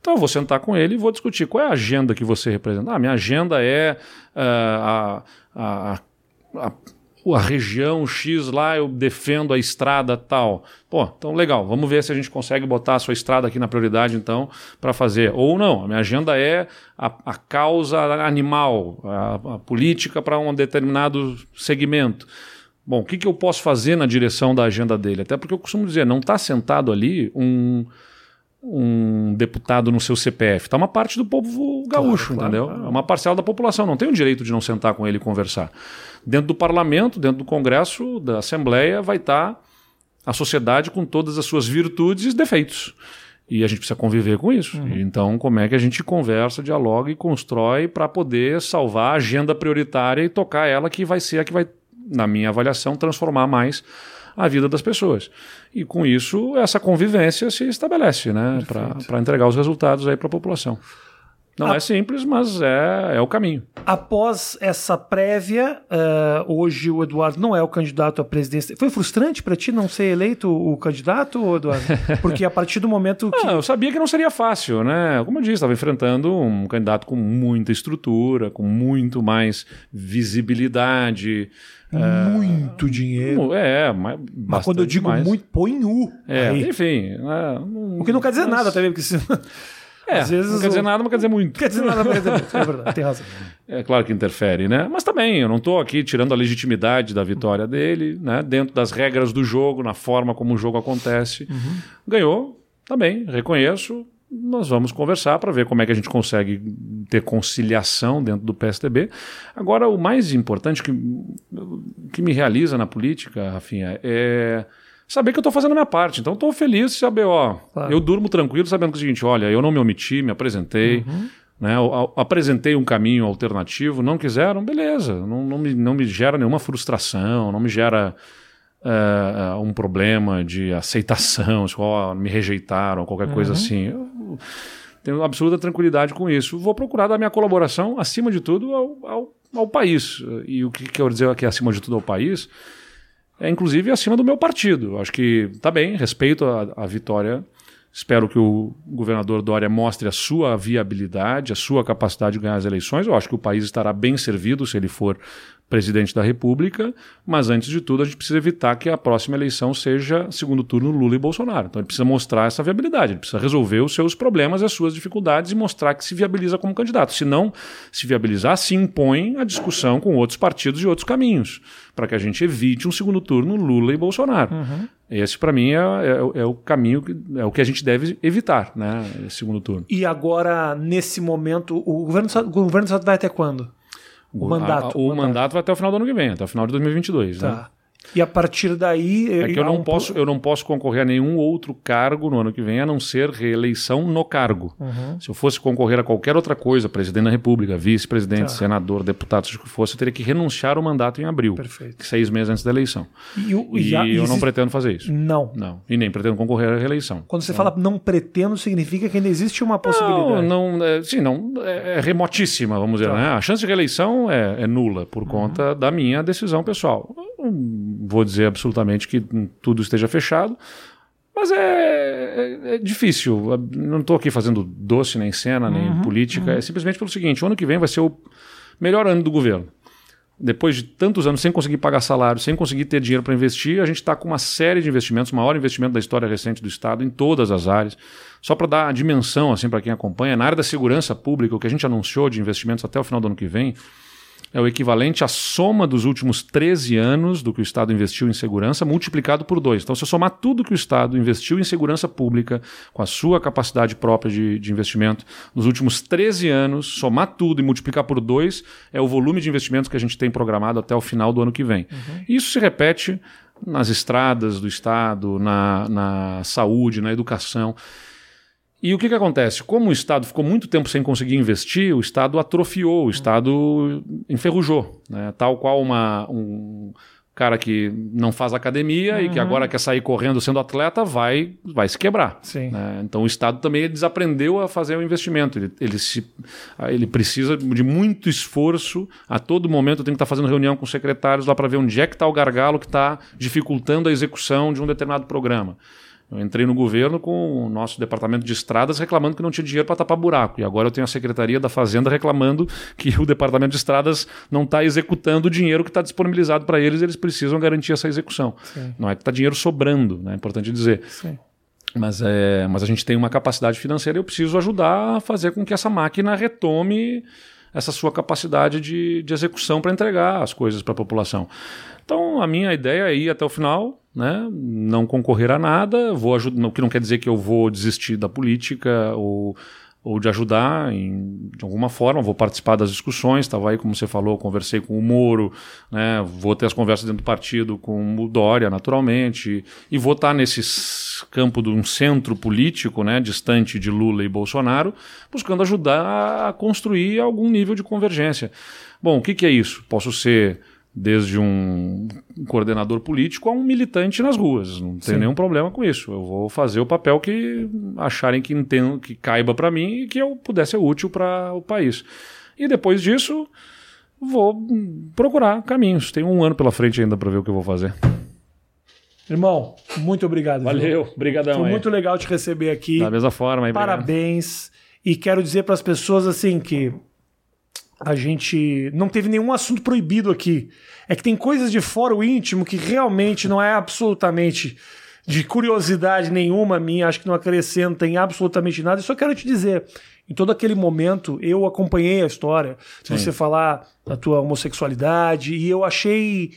Então eu vou sentar com ele e vou discutir qual é a agenda que você representa. Ah, minha agenda é uh, a, a, a a região X lá eu defendo a estrada tal. Pô, então legal, vamos ver se a gente consegue botar a sua estrada aqui na prioridade então para fazer. Ou não, a minha agenda é a, a causa animal, a, a política para um determinado segmento. Bom, o que, que eu posso fazer na direção da agenda dele? Até porque eu costumo dizer, não está sentado ali um, um deputado no seu CPF. Está uma parte do povo gaúcho, claro, entendeu? Claro. É uma parcela da população. Não tem o direito de não sentar com ele e conversar. Dentro do parlamento, dentro do Congresso, da Assembleia, vai estar tá a sociedade com todas as suas virtudes e defeitos. E a gente precisa conviver com isso. Uhum. Então, como é que a gente conversa, dialoga e constrói para poder salvar a agenda prioritária e tocar ela que vai ser a que vai na minha avaliação, transformar mais a vida das pessoas. E com isso, essa convivência se estabelece, né? Para entregar os resultados para a população. Não a... é simples, mas é, é o caminho. Após essa prévia, uh, hoje o Eduardo não é o candidato à presidência. Foi frustrante para ti não ser eleito o candidato, Eduardo? Porque a partir do momento que. eu sabia que não seria fácil, né? Como eu disse, estava enfrentando um candidato com muita estrutura, com muito mais visibilidade. Muito é, dinheiro. É, mas, mas quando eu digo mais. muito, põe U. É, aí. enfim. É, não, o que não quer dizer mas... nada também, porque se... É, Às vezes não quer dizer nada, mas quer dizer muito. Quer dizer nada, mas quer dizer muito. É verdade, tem razão. É claro que interfere, né? Mas também, eu não estou aqui tirando a legitimidade da vitória dele, né? Dentro das regras do jogo, na forma como o jogo acontece. Uhum. Ganhou, tá bem, reconheço nós vamos conversar para ver como é que a gente consegue ter conciliação dentro do PSDB. Agora, o mais importante que, que me realiza na política, Rafinha, é saber que eu estou fazendo a minha parte. Então, estou feliz de saber, ó, claro. eu durmo tranquilo sabendo que é o seguinte, olha, eu não me omiti, me apresentei, uhum. né, eu, eu, apresentei um caminho alternativo, não quiseram, beleza, não, não, me, não me gera nenhuma frustração, não me gera uh, um problema de aceitação, oh, me rejeitaram, qualquer uhum. coisa assim. Eu tenho absoluta tranquilidade com isso. Vou procurar dar minha colaboração, acima de tudo, ao, ao, ao país. E o que quer dizer aqui, acima de tudo, ao país, é inclusive acima do meu partido. Acho que tá bem, respeito a, a vitória. Espero que o governador Dória mostre a sua viabilidade, a sua capacidade de ganhar as eleições. Eu acho que o país estará bem servido se ele for presidente da República, mas antes de tudo a gente precisa evitar que a próxima eleição seja segundo turno Lula e Bolsonaro. Então ele precisa mostrar essa viabilidade, ele precisa resolver os seus problemas, as suas dificuldades e mostrar que se viabiliza como candidato. Se não se viabilizar, se impõe a discussão com outros partidos e outros caminhos, para que a gente evite um segundo turno Lula e Bolsonaro. Uhum. Esse, para mim, é, é, é, o caminho, que, é o que a gente deve evitar, né? Segundo turno. E agora, nesse momento, o governo, o governo vai até quando? O mandato. A, o, mandato. mandato vai até o final do ano que vem, até o final de 2022. Tá. Né? E a partir daí. É que eu não, um... posso, eu não posso concorrer a nenhum outro cargo no ano que vem, a não ser reeleição no cargo. Uhum. Se eu fosse concorrer a qualquer outra coisa, presidente da República, vice-presidente, tá. senador, deputado, seja o que fosse, eu teria que renunciar ao mandato em abril. Perfeito. Seis meses antes da eleição. E, o, e, e eu não pretendo fazer isso. Não. Não. E nem pretendo concorrer à reeleição. Quando você fala não pretendo, significa que ainda existe uma possibilidade. Não, não é, sim, não. É, é remotíssima, vamos dizer. Tá. Né? A chance de reeleição é, é nula por uhum. conta da minha decisão pessoal vou dizer absolutamente que tudo esteja fechado, mas é, é, é difícil. Não estou aqui fazendo doce, nem cena, nem uhum, política. Uhum. É simplesmente pelo seguinte: o ano que vem vai ser o melhor ano do governo. Depois de tantos anos sem conseguir pagar salário, sem conseguir ter dinheiro para investir, a gente está com uma série de investimentos, o maior investimento da história recente do Estado, em todas as áreas. Só para dar a dimensão assim, para quem acompanha, na área da segurança pública, o que a gente anunciou de investimentos até o final do ano que vem, é o equivalente à soma dos últimos 13 anos do que o Estado investiu em segurança, multiplicado por dois. Então, se eu somar tudo que o Estado investiu em segurança pública, com a sua capacidade própria de, de investimento, nos últimos 13 anos, somar tudo e multiplicar por dois, é o volume de investimentos que a gente tem programado até o final do ano que vem. Uhum. Isso se repete nas estradas do Estado, na, na saúde, na educação. E o que, que acontece? Como o Estado ficou muito tempo sem conseguir investir, o Estado atrofiou, o Estado enferrujou. Né? Tal qual uma, um cara que não faz academia uhum. e que uhum. agora quer sair correndo sendo atleta, vai, vai se quebrar. Né? Então o Estado também desaprendeu a fazer o investimento. Ele, ele, se, ele precisa de muito esforço. A todo momento tem que estar fazendo reunião com os secretários lá para ver onde é que está o gargalo que está dificultando a execução de um determinado programa. Eu entrei no governo com o nosso departamento de estradas reclamando que não tinha dinheiro para tapar buraco. E agora eu tenho a Secretaria da Fazenda reclamando que o departamento de estradas não está executando o dinheiro que está disponibilizado para eles, eles precisam garantir essa execução. Sim. Não é que está dinheiro sobrando, né? é importante dizer. Sim. Mas, é, mas a gente tem uma capacidade financeira e eu preciso ajudar a fazer com que essa máquina retome essa sua capacidade de, de execução para entregar as coisas para a população. Então, a minha ideia é ir até o final, né? não concorrer a nada, vou ajudar, o que não quer dizer que eu vou desistir da política ou, ou de ajudar em, de alguma forma, vou participar das discussões, estava aí, como você falou, conversei com o Moro, né? vou ter as conversas dentro do partido com o Dória, naturalmente, e vou estar nesse campo de um centro político, né? distante de Lula e Bolsonaro, buscando ajudar a construir algum nível de convergência. Bom, o que, que é isso? Posso ser desde um coordenador político a um militante nas ruas. Não tem Sim. nenhum problema com isso. Eu vou fazer o papel que acharem que entendo, que caiba para mim e que eu pudesse ser útil para o país. E depois disso, vou procurar caminhos. Tem um ano pela frente ainda para ver o que eu vou fazer. Irmão, muito obrigado. Valeu, obrigadão. Foi aí. muito legal te receber aqui. Da mesma forma. Aí, Parabéns. Obrigado. E quero dizer para as pessoas assim que a gente não teve nenhum assunto proibido aqui. É que tem coisas de fora o íntimo que realmente não é absolutamente de curiosidade nenhuma minha, acho que não acrescenta em absolutamente nada. Eu só quero te dizer, em todo aquele momento eu acompanhei a história, de você falar da tua homossexualidade e eu achei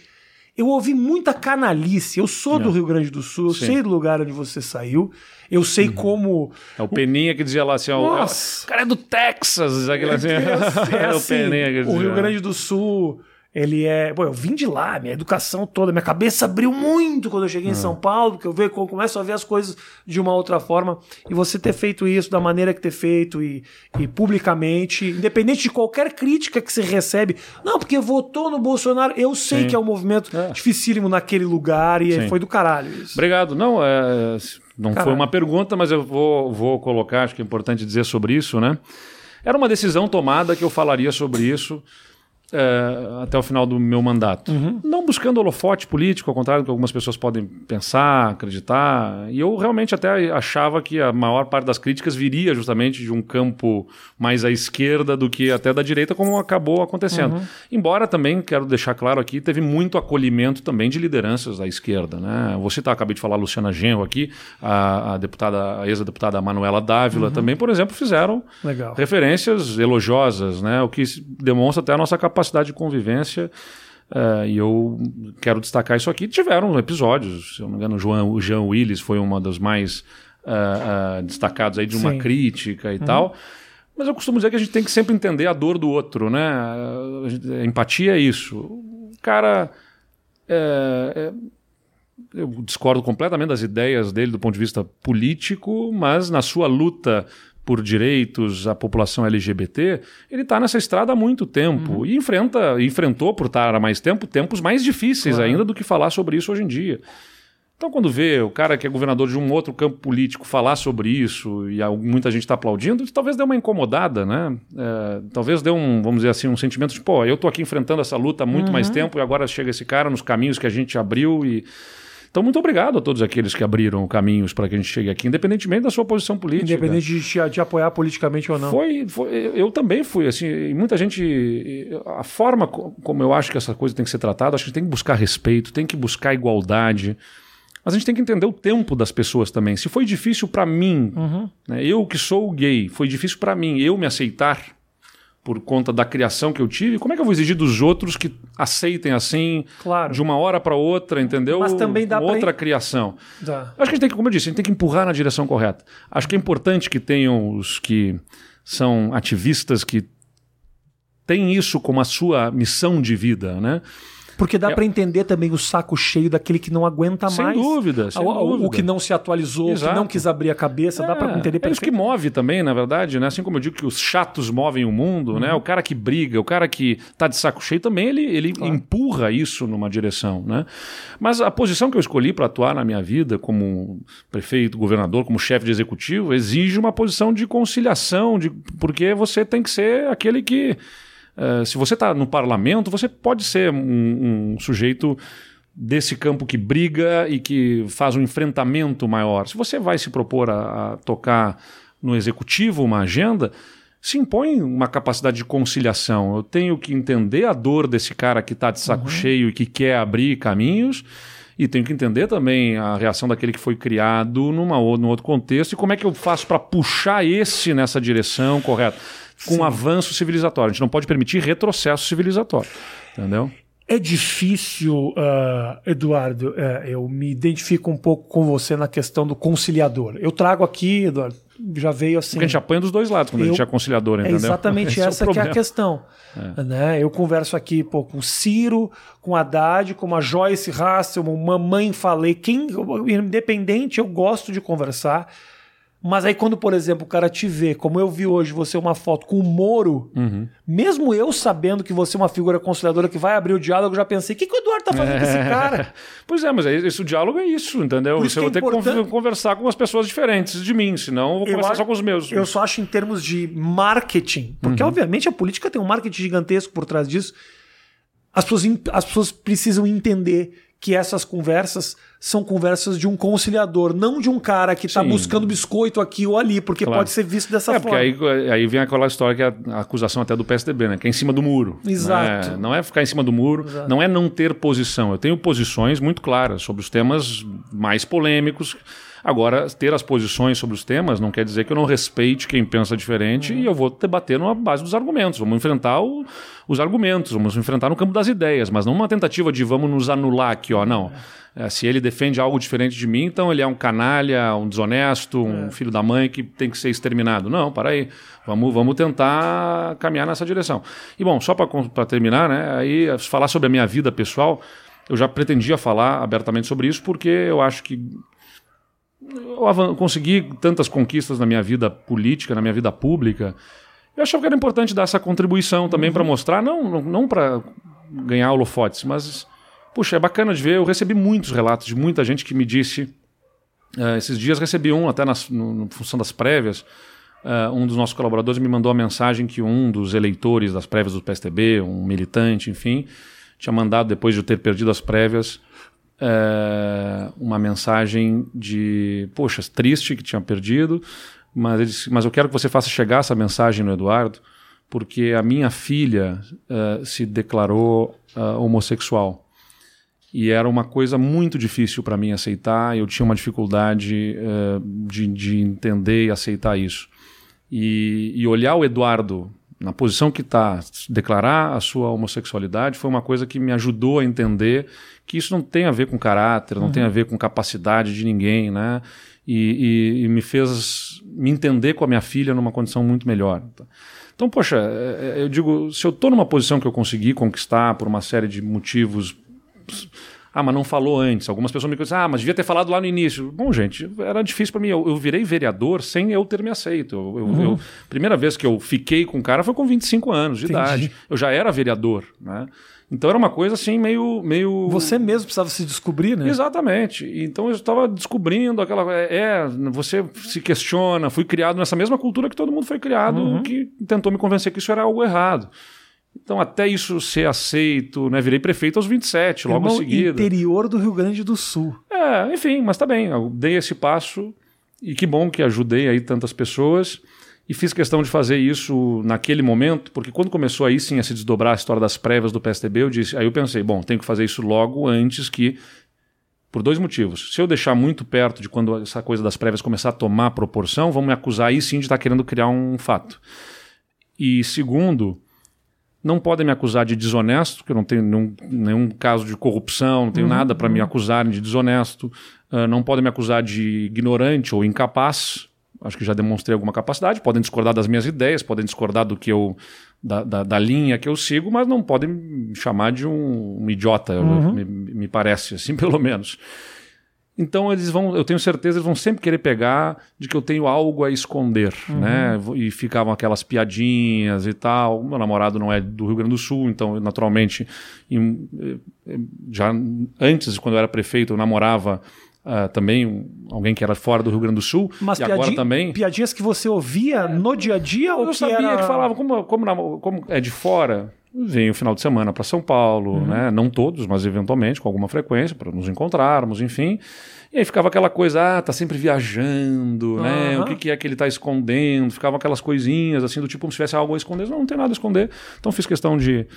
eu ouvi muita canalice. Eu sou do Rio Grande do Sul, eu Sim. sei do lugar onde você saiu. Eu sei uhum. como. É o Peninha que dizia lá assim: ó, o cara é do Texas. Aquele assim, é, é, assim, é o Peninha que dizia. O Rio Grande do Sul ele é. Pô, eu vim de lá, minha educação toda, minha cabeça abriu muito quando eu cheguei em ah. São Paulo, porque eu vejo, começo a ver as coisas de uma outra forma. E você ter feito isso da maneira que ter feito e, e publicamente, independente de qualquer crítica que você recebe, não, porque votou no Bolsonaro, eu sei Sim. que é um movimento é. dificílimo naquele lugar e Sim. foi do caralho isso. Obrigado. Não, é, não foi uma pergunta, mas eu vou, vou colocar, acho que é importante dizer sobre isso, né? Era uma decisão tomada que eu falaria sobre isso é, até o final do meu mandato. Uhum. Não buscando holofote político, ao contrário do que algumas pessoas podem pensar, acreditar. E eu realmente até achava que a maior parte das críticas viria justamente de um campo mais à esquerda do que até da direita, como acabou acontecendo. Uhum. Embora também, quero deixar claro aqui, teve muito acolhimento também de lideranças da esquerda. Né? Vou citar, acabei de falar a Luciana Genro aqui, a, a deputada, a ex-deputada Manuela Dávila uhum. também, por exemplo, fizeram Legal. referências elogiosas, né? o que demonstra até a nossa capacidade capacidade de convivência. Uh, e eu quero destacar isso aqui. Tiveram episódios, se eu não me engano, o, João, o Jean Willis foi uma das mais uh, uh, destacados aí de uma Sim. crítica e uhum. tal. Mas eu costumo dizer que a gente tem que sempre entender a dor do outro, né? A empatia é isso. O cara. É, é, eu discordo completamente das ideias dele do ponto de vista político, mas na sua luta por direitos à população LGBT, ele está nessa estrada há muito tempo uhum. e enfrenta, enfrentou por estar há mais tempo tempos mais difíceis claro. ainda do que falar sobre isso hoje em dia. Então, quando vê o cara que é governador de um outro campo político falar sobre isso e muita gente está aplaudindo, talvez dê uma incomodada, né? É, talvez dê um, vamos dizer assim, um sentimento de, pô, eu estou aqui enfrentando essa luta há muito uhum. mais tempo e agora chega esse cara nos caminhos que a gente abriu e então, muito obrigado a todos aqueles que abriram caminhos para que a gente chegue aqui, independentemente da sua posição política. Independente de te, te apoiar politicamente ou não. Foi, foi, eu também fui, assim, muita gente. A forma como eu acho que essa coisa tem que ser tratada, acho que tem que buscar respeito, tem que buscar igualdade. Mas a gente tem que entender o tempo das pessoas também. Se foi difícil para mim, uhum. né, eu que sou gay, foi difícil para mim eu me aceitar por conta da criação que eu tive, como é que eu vou exigir dos outros que aceitem assim, claro. de uma hora para outra, entendeu? Mas também dá outra pra... criação. Dá. Acho que a gente tem que, como eu disse, a gente tem que empurrar na direção correta. Acho que é importante que tenham os que são ativistas que têm isso como a sua missão de vida, né? Porque dá é... para entender também o saco cheio daquele que não aguenta sem mais. Dúvida, sem o, dúvida. O que não se atualizou, o que não quis abrir a cabeça, é, dá para entender É isso que move também, na verdade, né? Assim como eu digo que os chatos movem o mundo, uhum. né? O cara que briga, o cara que tá de saco cheio também, ele, ele claro. empurra isso numa direção, né? Mas a posição que eu escolhi para atuar na minha vida como prefeito, governador, como chefe de executivo, exige uma posição de conciliação, de, porque você tem que ser aquele que Uh, se você está no parlamento, você pode ser um, um, sujeito desse campo que briga e que faz um enfrentamento maior. Se você vai se propor a, a tocar no executivo uma agenda, se impõe uma capacidade de conciliação. Eu tenho que entender a dor desse cara que está de saco uhum. cheio e que quer abrir caminhos. E tenho que entender também a reação daquele que foi criado numa, num outro contexto e como é que eu faço para puxar esse nessa direção correta com Sim. avanço civilizatório. A gente não pode permitir retrocesso civilizatório. Entendeu? É difícil, uh, Eduardo, uh, eu me identifico um pouco com você na questão do conciliador. Eu trago aqui, Eduardo, já veio assim. Porque a gente apanha dos dois lados quando eu, a gente é conciliador, entendeu? É exatamente essa é que é a questão. É. Né? Eu converso aqui pô, com o Ciro, com a Haddad, com a Joyce Russell, mamãe falei. Quem, independente, eu gosto de conversar. Mas aí, quando, por exemplo, o cara te vê, como eu vi hoje, você uma foto com o Moro, uhum. mesmo eu sabendo que você é uma figura conciliadora que vai abrir o diálogo, eu já pensei: o que, que o Eduardo tá fazendo com esse cara? pois é, mas esse, o diálogo é isso, entendeu? Isso vai é ter que conversar com as pessoas diferentes de mim, senão eu vou conversar eu só com os meus. Eu só acho em termos de marketing, porque uhum. obviamente a política tem um marketing gigantesco por trás disso. As pessoas, as pessoas precisam entender que essas conversas são conversas de um conciliador, não de um cara que está buscando biscoito aqui ou ali, porque claro. pode ser visto dessa é, forma. Porque aí, aí vem aquela história que é a acusação até do PSDB, né? Que é em cima do muro. Exato. Não é, não é ficar em cima do muro, Exato. não é não ter posição. Eu tenho posições muito claras sobre os temas mais polêmicos Agora, ter as posições sobre os temas não quer dizer que eu não respeite quem pensa diferente uhum. e eu vou debater na base dos argumentos. Vamos enfrentar o, os argumentos, vamos enfrentar no campo das ideias, mas não uma tentativa de vamos nos anular aqui, ó. Não. É, se ele defende algo diferente de mim, então ele é um canalha, um desonesto, um é. filho da mãe que tem que ser exterminado. Não, para aí. Vamos, vamos tentar caminhar nessa direção. E bom, só para terminar, né? Aí falar sobre a minha vida pessoal. Eu já pretendia falar abertamente sobre isso porque eu acho que eu consegui tantas conquistas na minha vida política, na minha vida pública. Eu achava que era importante dar essa contribuição também uhum. para mostrar, não, não, não para ganhar holofotes, mas, puxa, é bacana de ver. Eu recebi muitos relatos de muita gente que me disse. Uh, esses dias recebi um, até nas, no, no função das prévias. Uh, um dos nossos colaboradores me mandou a mensagem que um dos eleitores das prévias do PSTB, um militante, enfim, tinha mandado, depois de eu ter perdido as prévias, é, uma mensagem de, poxa, triste que tinha perdido, mas, ele disse, mas eu quero que você faça chegar essa mensagem no Eduardo, porque a minha filha é, se declarou é, homossexual. E era uma coisa muito difícil para mim aceitar, eu tinha uma dificuldade de, de, entender e aceitar isso. E, e olhar o Eduardo na posição que está, declarar a sua homossexualidade foi uma coisa que me ajudou a entender que isso não tem a ver com caráter, não uhum. tem a ver com capacidade de ninguém, né? E, e, e, me fez me entender com a minha filha numa condição muito melhor. Então, poxa, é, é, eu digo, se eu estou numa posição que eu consegui conquistar por uma série de motivos ah, mas não falou antes. Algumas pessoas me dizem, ah, mas devia ter falado lá no início. Bom, gente, era difícil para mim. Eu, eu, virei vereador sem eu ter me aceito. Eu, eu, uhum. primeira vez que eu fiquei com o cara foi com 25 anos de Entendi. idade. Eu já era vereador, né? Então era uma coisa assim meio, meio. Você mesmo precisava se descobrir, né? Exatamente. Então eu estava descobrindo aquela. É, é, você se questiona. Fui criado nessa mesma cultura que todo mundo foi criado, uhum. que tentou me convencer que isso era algo errado. Então, até isso ser aceito, né? Virei prefeito aos 27, logo em seguida. interior do Rio Grande do Sul. É, enfim, mas tá bem. Eu dei esse passo e que bom que ajudei aí tantas pessoas. E fiz questão de fazer isso naquele momento, porque quando começou aí sim a se desdobrar a história das prévias do PSDB, eu disse, aí eu pensei, bom, tenho que fazer isso logo antes que por dois motivos. Se eu deixar muito perto de quando essa coisa das prévias começar a tomar proporção, vão me acusar aí sim de estar querendo criar um fato. E segundo, não podem me acusar de desonesto, porque eu não tenho nenhum, nenhum caso de corrupção, não tenho uhum, nada para uhum. me acusarem de desonesto. Uh, não podem me acusar de ignorante ou incapaz. acho que já demonstrei alguma capacidade. Podem discordar das minhas ideias, podem discordar do que eu da, da, da linha que eu sigo, mas não podem me chamar de um, um idiota, uhum. me, me parece assim, pelo menos. Então eles vão, eu tenho certeza, eles vão sempre querer pegar de que eu tenho algo a esconder, uhum. né? E ficavam aquelas piadinhas e tal. Meu namorado não é do Rio Grande do Sul, então naturalmente, em, eh, já antes, quando eu era prefeito, eu namorava Uh, também alguém que era fora do Rio Grande do Sul. Mas e agora também. Piadinhas que você ouvia no dia a dia? Eu ou que sabia era... que falava, como, como, como é de fora, vem o final de semana para São Paulo, uhum. né? Não todos, mas eventualmente, com alguma frequência, para nos encontrarmos, enfim. E aí ficava aquela coisa, ah, tá sempre viajando, uhum. né? O que, que, é que ele tá escondendo? Ficavam aquelas coisinhas assim, do tipo, como se tivesse algo a esconder. Não, não tem nada a esconder. Então fiz questão de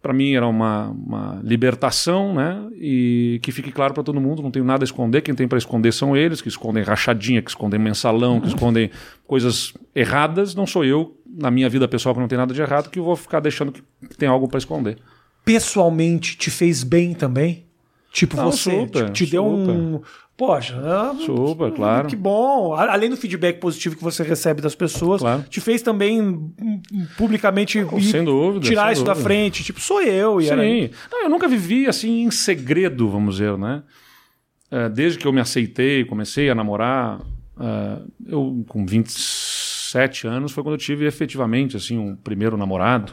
para mim era uma, uma libertação, né? E que fique claro para todo mundo, não tenho nada a esconder. Quem tem para esconder são eles, que escondem rachadinha, que escondem mensalão, que escondem coisas erradas. Não sou eu, na minha vida pessoal, que não tem nada de errado, que vou ficar deixando que tem algo para esconder. Pessoalmente, te fez bem também? Tipo, não, você super, te, te deu um, Poxa, é, super, claro. Que bom. Além do feedback positivo que você recebe das pessoas, claro. te fez também hum, publicamente oh, dúvida, tirar isso dúvida. da frente. Tipo, sou eu. E Sim. Era... Não, eu nunca vivi assim em segredo, vamos dizer, né? É, desde que eu me aceitei, comecei a namorar, é, eu com 27 anos foi quando eu tive efetivamente assim um primeiro namorado.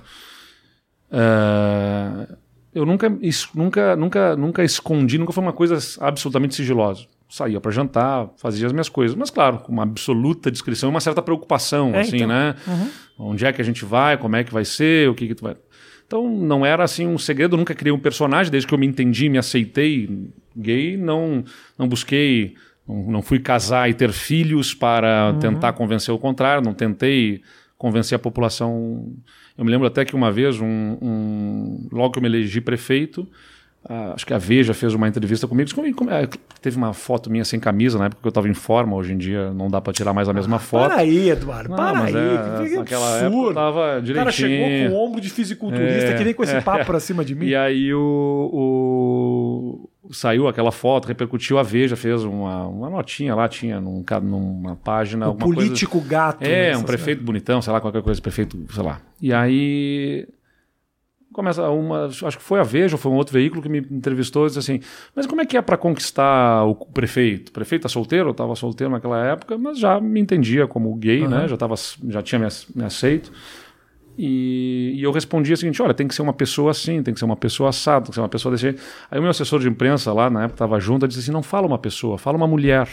Eu nunca, nunca, nunca, nunca escondi, nunca foi uma coisa absolutamente sigilosa saía para jantar, fazia as minhas coisas, mas claro, com uma absoluta descrição e uma certa preocupação, é, assim, então. né? Uhum. Onde é que a gente vai, como é que vai ser, o que que tu vai... Então não era assim um segredo, nunca criei um personagem, desde que eu me entendi, me aceitei gay, não, não busquei, não, não fui casar e ter filhos para uhum. tentar convencer o contrário, não tentei convencer a população. Eu me lembro até que uma vez, um, um logo que eu me elegi prefeito, Uh, acho que a Veja fez uma entrevista comigo. É, teve uma foto minha sem camisa na época que eu estava em forma. Hoje em dia não dá para tirar mais a mesma ah, foto. Para aí, Eduardo. Não, para aí. É, que naquela absurdo. época eu tava direitinho. O cara chegou com o ombro de fisiculturista, é, que nem com esse papo pra cima de mim. E aí o, o, saiu aquela foto, repercutiu. A Veja fez uma, uma notinha lá, tinha num, numa página. O político coisa, gato. É, um prefeito bonitão, sei lá, qualquer coisa, prefeito, sei lá. E aí começa uma, acho que foi a Veja foi um outro veículo que me entrevistou e disse assim, mas como é que é para conquistar o prefeito? O prefeito tá solteiro? Eu estava solteiro naquela época, mas já me entendia como gay, uhum. né? Já, tava, já tinha me, me aceito. E, e, eu respondi o seguinte: olha, tem que ser uma pessoa assim, tem que ser uma pessoa assada, tem que ser uma pessoa desse jeito. Aí o meu assessor de imprensa lá, na época, estava junto, disse assim: não fala uma pessoa, fala uma mulher.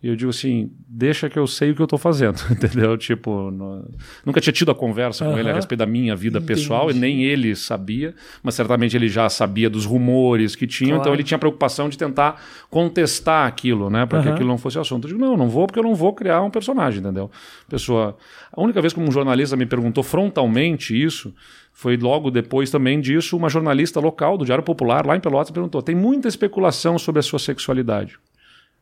E eu digo assim, deixa que eu sei o que eu estou fazendo, entendeu? Tipo, no... nunca tinha tido a conversa com ele a respeito da minha vida Entendi. pessoal, e nem ele sabia, mas certamente ele já sabia dos rumores que tinham, então claro. então ele tinha preocupação de tentar contestar aquilo, né? Para que aquilo não fosse assunto. Eu digo, não, não vou porque eu não vou criar um personagem, entendeu? Pessoa... A única vez que um jornalista me perguntou frontalmente isso foi logo depois também disso, uma jornalista local do Diário Popular, lá em Pelotas, perguntou: tem muita especulação sobre a sua sexualidade.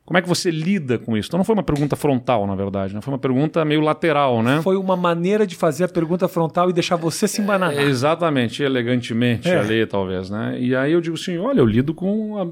Como é que você lida com isso? Então não foi uma pergunta frontal, na verdade, né? foi uma pergunta meio lateral, né? Foi uma maneira de fazer a pergunta frontal e deixar você se embananar. É, exatamente, elegantemente é. ali, talvez, né? E aí eu digo assim, olha, eu lido com a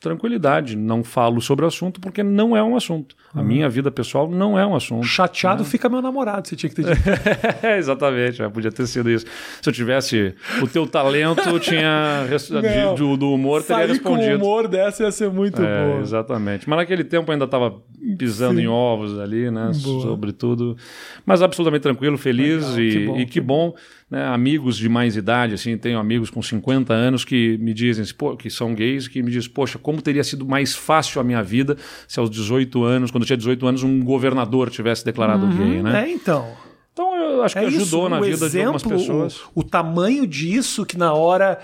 tranquilidade. Não falo sobre o assunto porque não é um assunto. A uhum. minha vida pessoal não é um assunto. Chateado né? fica meu namorado, você tinha que ter dito. Exatamente, podia ter sido isso. Se eu tivesse o teu talento, tinha de, do, do, humor, teria respondido. com o humor dessa ia ser muito é, bom. Exatamente. Mas naquele tempo ainda estava pisando Sim. em ovos ali, né? Boa. Sobretudo. Mas absolutamente tranquilo, feliz Legal, e, que bom, e que bom né, amigos de mais idade, assim, tenho amigos com 50 anos que me dizem, que são gays, que me dizem, poxa, como teria sido mais fácil a minha vida se aos 18 anos, quando eu tinha 18 anos, um governador tivesse declarado uhum, gay, né? É, então. Então eu acho que é ajudou isso, na vida exemplo, de algumas pessoas. O, o, tamanho disso que na hora,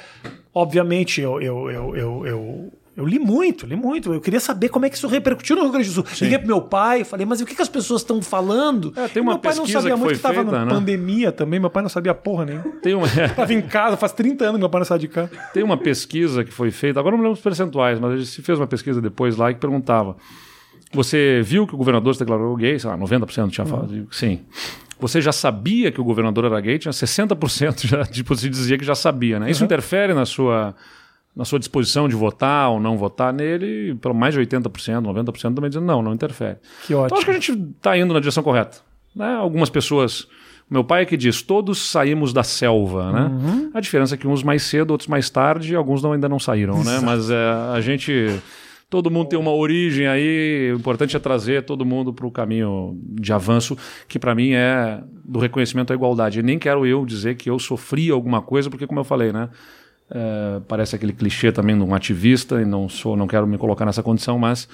obviamente, eu, eu, eu, eu, eu eu li muito, li muito. Eu queria saber como é que isso repercutiu no Rio Grande do Sul. Sim. Liguei pro meu pai, falei, mas o que, que as pessoas estão falando? É, tem uma meu pai não sabia que muito que estava na né? pandemia também. Meu pai não sabia porra nem. Tem uma... Tava em casa, faz 30 anos que meu pai não sai de casa. Tem uma pesquisa que foi feita, agora não lembro os percentuais, mas a gente fez uma pesquisa depois lá que perguntava: Você viu que o governador se declarou gay? Sei lá, 90% tinha falado. Uhum. Sim. Você já sabia que o governador era gay? Tinha 60% já, tipo, se dizia que já sabia, né? Isso uhum. interfere na sua na sua disposição de votar ou não votar nele, pelo mais de 80%, 90% também dizendo não, não interfere. Que ótimo. Então acho que a gente está indo na direção correta. Né? Algumas pessoas. Meu pai é que diz: todos saímos da selva, né? Uhum. A diferença é que uns mais cedo, outros mais tarde, e alguns não, ainda não saíram, né? Mas é, a gente. Todo mundo tem uma origem aí, o importante é trazer todo mundo para o caminho de avanço, que para mim é do reconhecimento à igualdade. E nem quero eu dizer que eu sofri alguma coisa, porque, como eu falei, né? É, parece aquele clichê também de um ativista, e não sou, não quero me colocar nessa condição, mas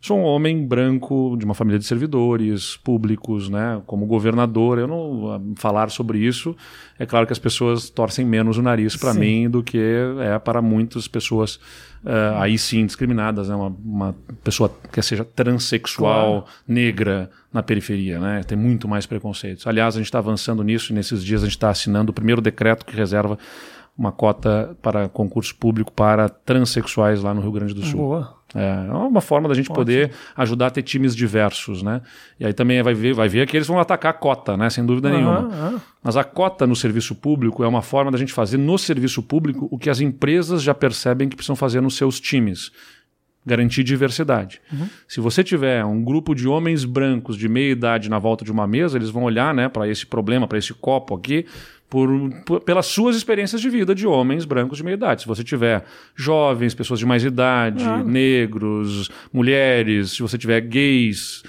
sou um homem branco de uma família de servidores públicos, né? Como governador, eu não falar sobre isso. É claro que as pessoas torcem menos o nariz para mim do que é para muitas pessoas ah, aí sim discriminadas, né? Uma, uma pessoa que seja transexual, negra na periferia, né? Tem muito mais preconceitos. Aliás, a gente está avançando nisso e nesses dias a gente está assinando o primeiro decreto que reserva uma cota para concurso público para transexuais lá no Rio Grande do Sul. Boa. É uma forma da gente poder ajudar a ter times diversos, né? E aí também vai ver, vai ver que eles vão atacar a cota, né? Sem dúvida nenhuma. Aham, aham. Mas a cota no serviço público é uma forma da gente fazer no serviço público o que as empresas já percebem que precisam fazer nos seus times. Garantir diversidade. Se você tiver um grupo de homens brancos de meia idade na volta de uma mesa, eles vão olhar né, para esse problema, para esse copo aqui, por, por- pelas suas experiências de vida de homens brancos de meia idade. Se você tiver jovens, pessoas de mais idade, negros, mulheres, se você tiver gays,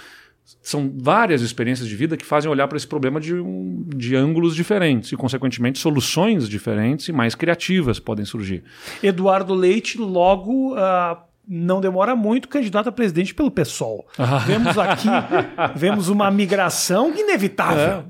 são várias experiências de vida que fazem olhar para esse problema de, um- de ângulos diferentes e, consequentemente, soluções diferentes e mais criativas podem surgir. Eduardo Leite, logo, ah, não demora muito, candidato a presidente pelo PSOL. Vemos aqui, vemos uma migração inevitável.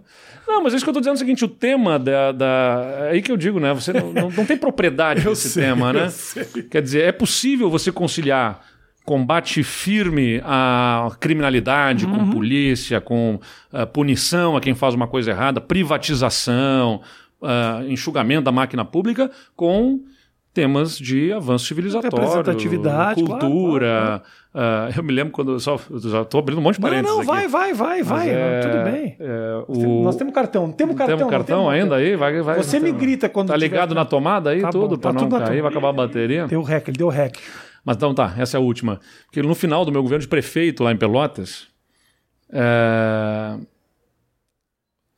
Não, mas é isso que eu estou dizendo é o seguinte: o tema da. da é aí que eu digo, né? Você não, não, não tem propriedade desse sei, tema, né? sei. Quer dizer, é possível você conciliar combate firme à criminalidade com polícia, com ah, punição a quem faz uma coisa errada, privatização, ah, enxugamento da máquina pública, com temas de avanço civilizatório, Representatividade, claro, cultura. ah, eu me lembro quando eu só já estou abrindo um monte de Não, parênteses não, aqui. vai, vai, vai, Mas vai. é- Tudo bem. é, Nós temos- o- Nós temos cartão. Temos cartão. temos não cartão temos ainda aí? Vai, vai, Você me grita quando Tá tiver- ligado na tomada aí Tá tudo pra tá não cair, vai acabar a bateria. Deu rec, ele deu rec. Mas então tá, essa é a última. Porque no final do meu governo de prefeito lá em Pelotas, é,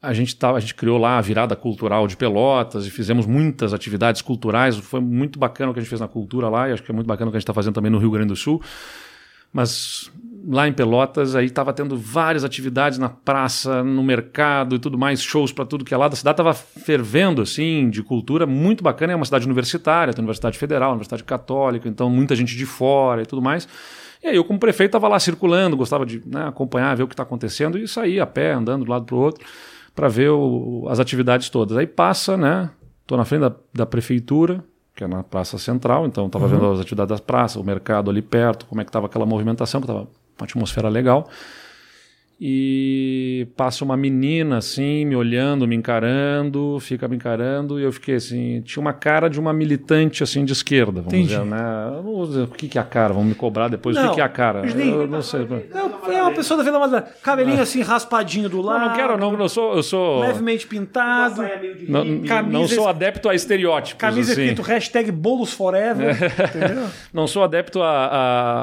a, gente tava, a gente criou lá a virada cultural de Pelotas e fizemos muitas atividades culturais. Foi muito bacana o que a gente fez na cultura lá e acho que é muito bacana o que a gente está fazendo também no Rio Grande do Sul. Mas lá em Pelotas, aí estava tendo várias atividades na praça, no mercado e tudo mais, shows para tudo que é lado. A cidade estava fervendo, assim, de cultura, muito bacana. É uma cidade universitária, tem Universidade Federal, Universidade Católica, então muita gente de fora e tudo mais. E aí eu, como prefeito, estava lá circulando, gostava de né, acompanhar, ver o que está acontecendo e sair a pé, andando de um lado para o outro, para ver o- as atividades todas. Aí passa, né? Estou na frente da, da prefeitura, que é na Praça Central, então estava vendo as atividades das praças, o mercado ali perto, como é que estava aquela movimentação, que estava uma atmosfera legal. E passa uma menina assim, me olhando, me encarando, fica me encarando, e eu fiquei assim, tinha uma cara de uma militante assim de esquerda, vamos Entendi. dizer, né? Eu não vou dizer o que, que é a cara, vão me cobrar depois o Não, que, que é a cara. Eu não sei. É, é uma pessoa da Vila Madalena. Cabelinho assim, raspadinho do Não, lado. não quero, não, eu sou. Eu sou Levemente pintado. não, não sou adepto a estereótipos. Camisa assim. escrito hashtag bolos forever. Entendeu? Não sou adepto a,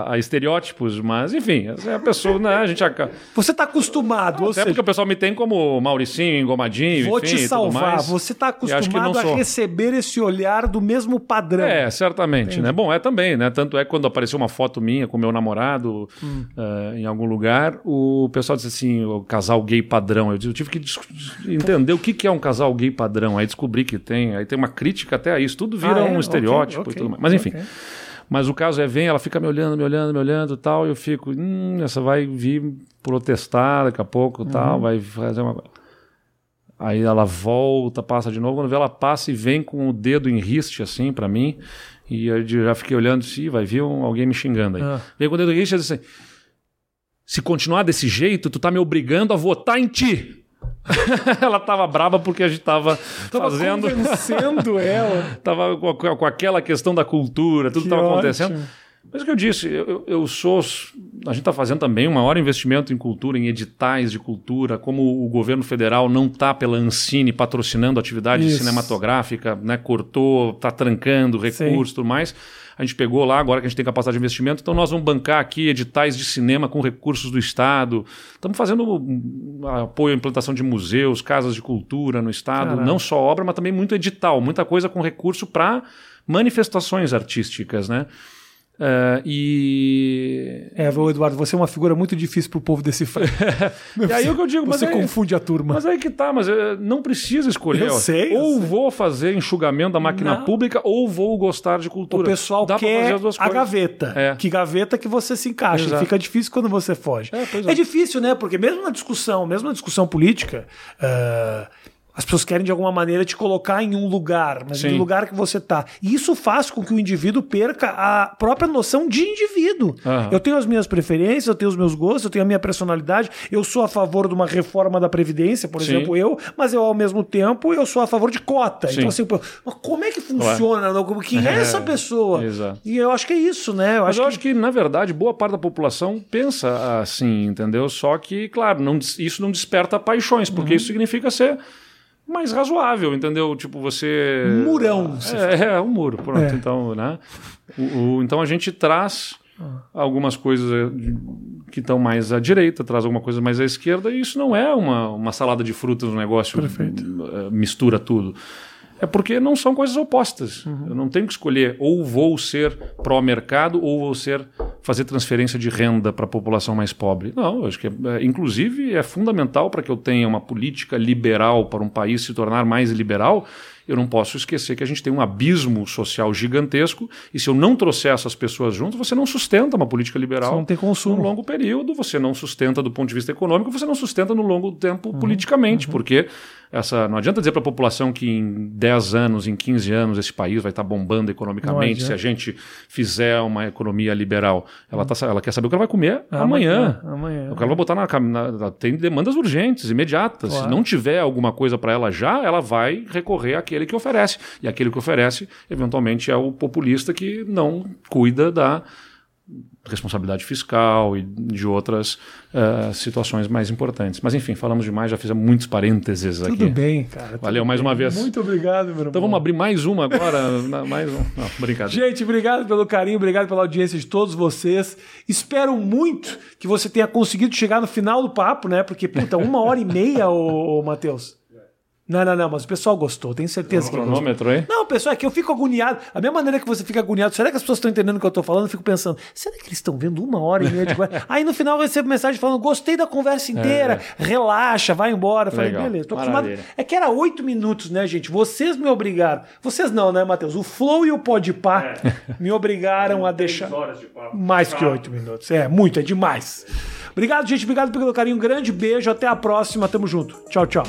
a- a estereótipos, mas enfim, é a pessoa, né? A gente acaba. Você tá acostumado, Até seja, porque o pessoal me tem como Mauricinho, engomadinho, vou enfim, te tudo salvar. mais. Você tá E não acostumado a sou. receber esse olhar do mesmo padrão. É, certamente, né? Bom, é também, né? Tanto é que quando apareceu uma foto minha com meu namorado Hum. eh, em algum lugar, o pessoal disse assim, o casal gay padrão. Eu, tive que entender o que, que é um casal gay padrão. Aí descobri que tem, aí tem uma crítica até a isso. Tudo vira Ah, é? um estereótipo Ok, e tudo mais. Mas enfim. ok. Mas o caso é, vem, ela fica me olhando, me olhando, me olhando e tal, e eu fico, hum, essa vai vir protestar daqui a pouco Uhum. tal, vai fazer uma. Aí ela volta, passa de novo, quando vê ela passa e vem com o dedo em riste assim pra mim, e eu já fiquei olhando, se vai vir um- alguém me xingando aí. Ah. Vem com o dedo em riste e diz assim: se continuar desse jeito, tu tá me obrigando a votar em ti. ela tava braba porque a gente tava, Tava fazendo convencendo ela. tava com, com aquela questão da cultura, tudo Que estava ótimo. acontecendo. Mas o que eu disse, eu, eu- eu sou a gente está fazendo também um maior investimento em cultura, em editais de cultura, como o governo federal não está pela Ancine patrocinando atividade Isso. cinematográfica, né, cortou, está trancando recursos e tudo mais. A gente pegou lá, agora que a gente tem capacidade de investimento, então nós vamos bancar aqui editais de cinema com recursos do Estado. Estamos fazendo apoio à implantação de museus, casas de cultura no Estado, Caraca. não só obra, mas também muito edital, muita coisa com recurso para manifestações artísticas, né? Uh, e. É, Eduardo, você é uma figura muito difícil pro povo decifrar. e aí o que eu digo, mas você aí, confunde a turma. Mas aí que tá, mas eh, não precisa escolher. Eu sei, eu ou sei. vou fazer enxugamento da máquina Não. pública, ou vou gostar de O cultura. pessoal Dá quer fazer as duas a coisas. gaveta. É. Que gaveta que você se encaixa. Exato. Fica difícil quando você foge. É, É é. difícil, né? Porque mesmo na discussão, mesmo na discussão política, ah, as pessoas querem de alguma maneira te colocar em um lugar, mas Sim. em lugar que você tá. E isso faz com que o indivíduo perca a própria noção de indivíduo. Aham. Eu tenho as minhas preferências, eu tenho os meus gostos, eu tenho a minha personalidade. Eu sou a favor de uma reforma da previdência, por Sim. exemplo, eu, mas eu ao mesmo tempo eu sou a favor de cota. Sim. Então assim, como é que funciona? Como- Quem é É, essa pessoa? exato. E eu acho que é isso, né? Eu Mas acho eu que... acho que, na verdade, boa parte da população pensa assim, entendeu? Só que, claro, não isso não desperta paixões, porque Uhum. isso significa ser mais razoável, entendeu? Tipo, você. Murão, você É, é, um muro, pronto. É. Então, né? O- o- então a gente traz Ah. algumas coisas eh, que estão mais à direita, traz alguma coisa mais à esquerda, e isso não é uma, uma salada de frutas, um negócio Perfeito. eh, mistura tudo. É porque não são coisas opostas. Uhum. Eu não tenho que escolher ou vou ser pró-mercado ou vou ser fazer transferência de renda para a população mais pobre. Não, eu acho que é, é, inclusive é fundamental para que eu tenha uma política liberal para um país se tornar mais liberal. Eu não posso esquecer que a gente tem um abismo social gigantesco e se eu não trouxer essas pessoas juntas, você não sustenta uma política liberal Você não tem consumo. no longo período, você não sustenta do ponto de vista econômico, você não sustenta no longo tempo Uhum, politicamente, porque essa não adianta dizer para a população que em 10 anos, em 15 anos esse país vai estar bombando economicamente se a gente fizer uma economia liberal. Ela, tá, ela quer saber o que ela vai comer Ah, amanhã. Amanhã. O que ela vai botar na, na- Tem demandas urgentes, imediatas. Claro. Se não tiver alguma coisa para ela já, ela vai recorrer àquele que oferece. E aquele que oferece, eventualmente, é o populista que não cuida da responsabilidade fiscal e de outras eh, situações mais importantes. Mas enfim, falamos demais, já fizemos muitos parênteses aqui. Tudo bem, cara. tudo Valeu mais bem. uma vez. Muito obrigado, meu irmão. Então vamos abrir mais uma agora. mais um. Não, brincadeira. Gente, obrigado pelo carinho, obrigado pela audiência de todos vocês. Espero muito que você tenha conseguido chegar no final do papo, né? Porque, puta, uma hora e meia, ô, ô Matheus. Não, não, não, mas o pessoal gostou, tenho certeza que gostou. Cronômetro aí. Não, pessoal, é que eu fico agoniado. A mesma maneira que você fica agoniado, será que as pessoas estão entendendo o que eu tô falando? Eu fico pensando, será que eles estão vendo uma hora e meia de conversa? Aí no final eu recebo mensagem falando, gostei da conversa inteira, relaxa, vai embora. Eu falei, Legal, beleza, tô acostumado. maravilha. É que era oito minutos, né, gente? Vocês me obrigaram. Vocês não, né, Matheus? O Flow e o Podpah me obrigaram a deixar mais que oito minutos. É, muito, é demais. Obrigado, gente. Obrigado pelo carinho. Um grande beijo. Até a próxima. Tamo junto. Tchau, tchau.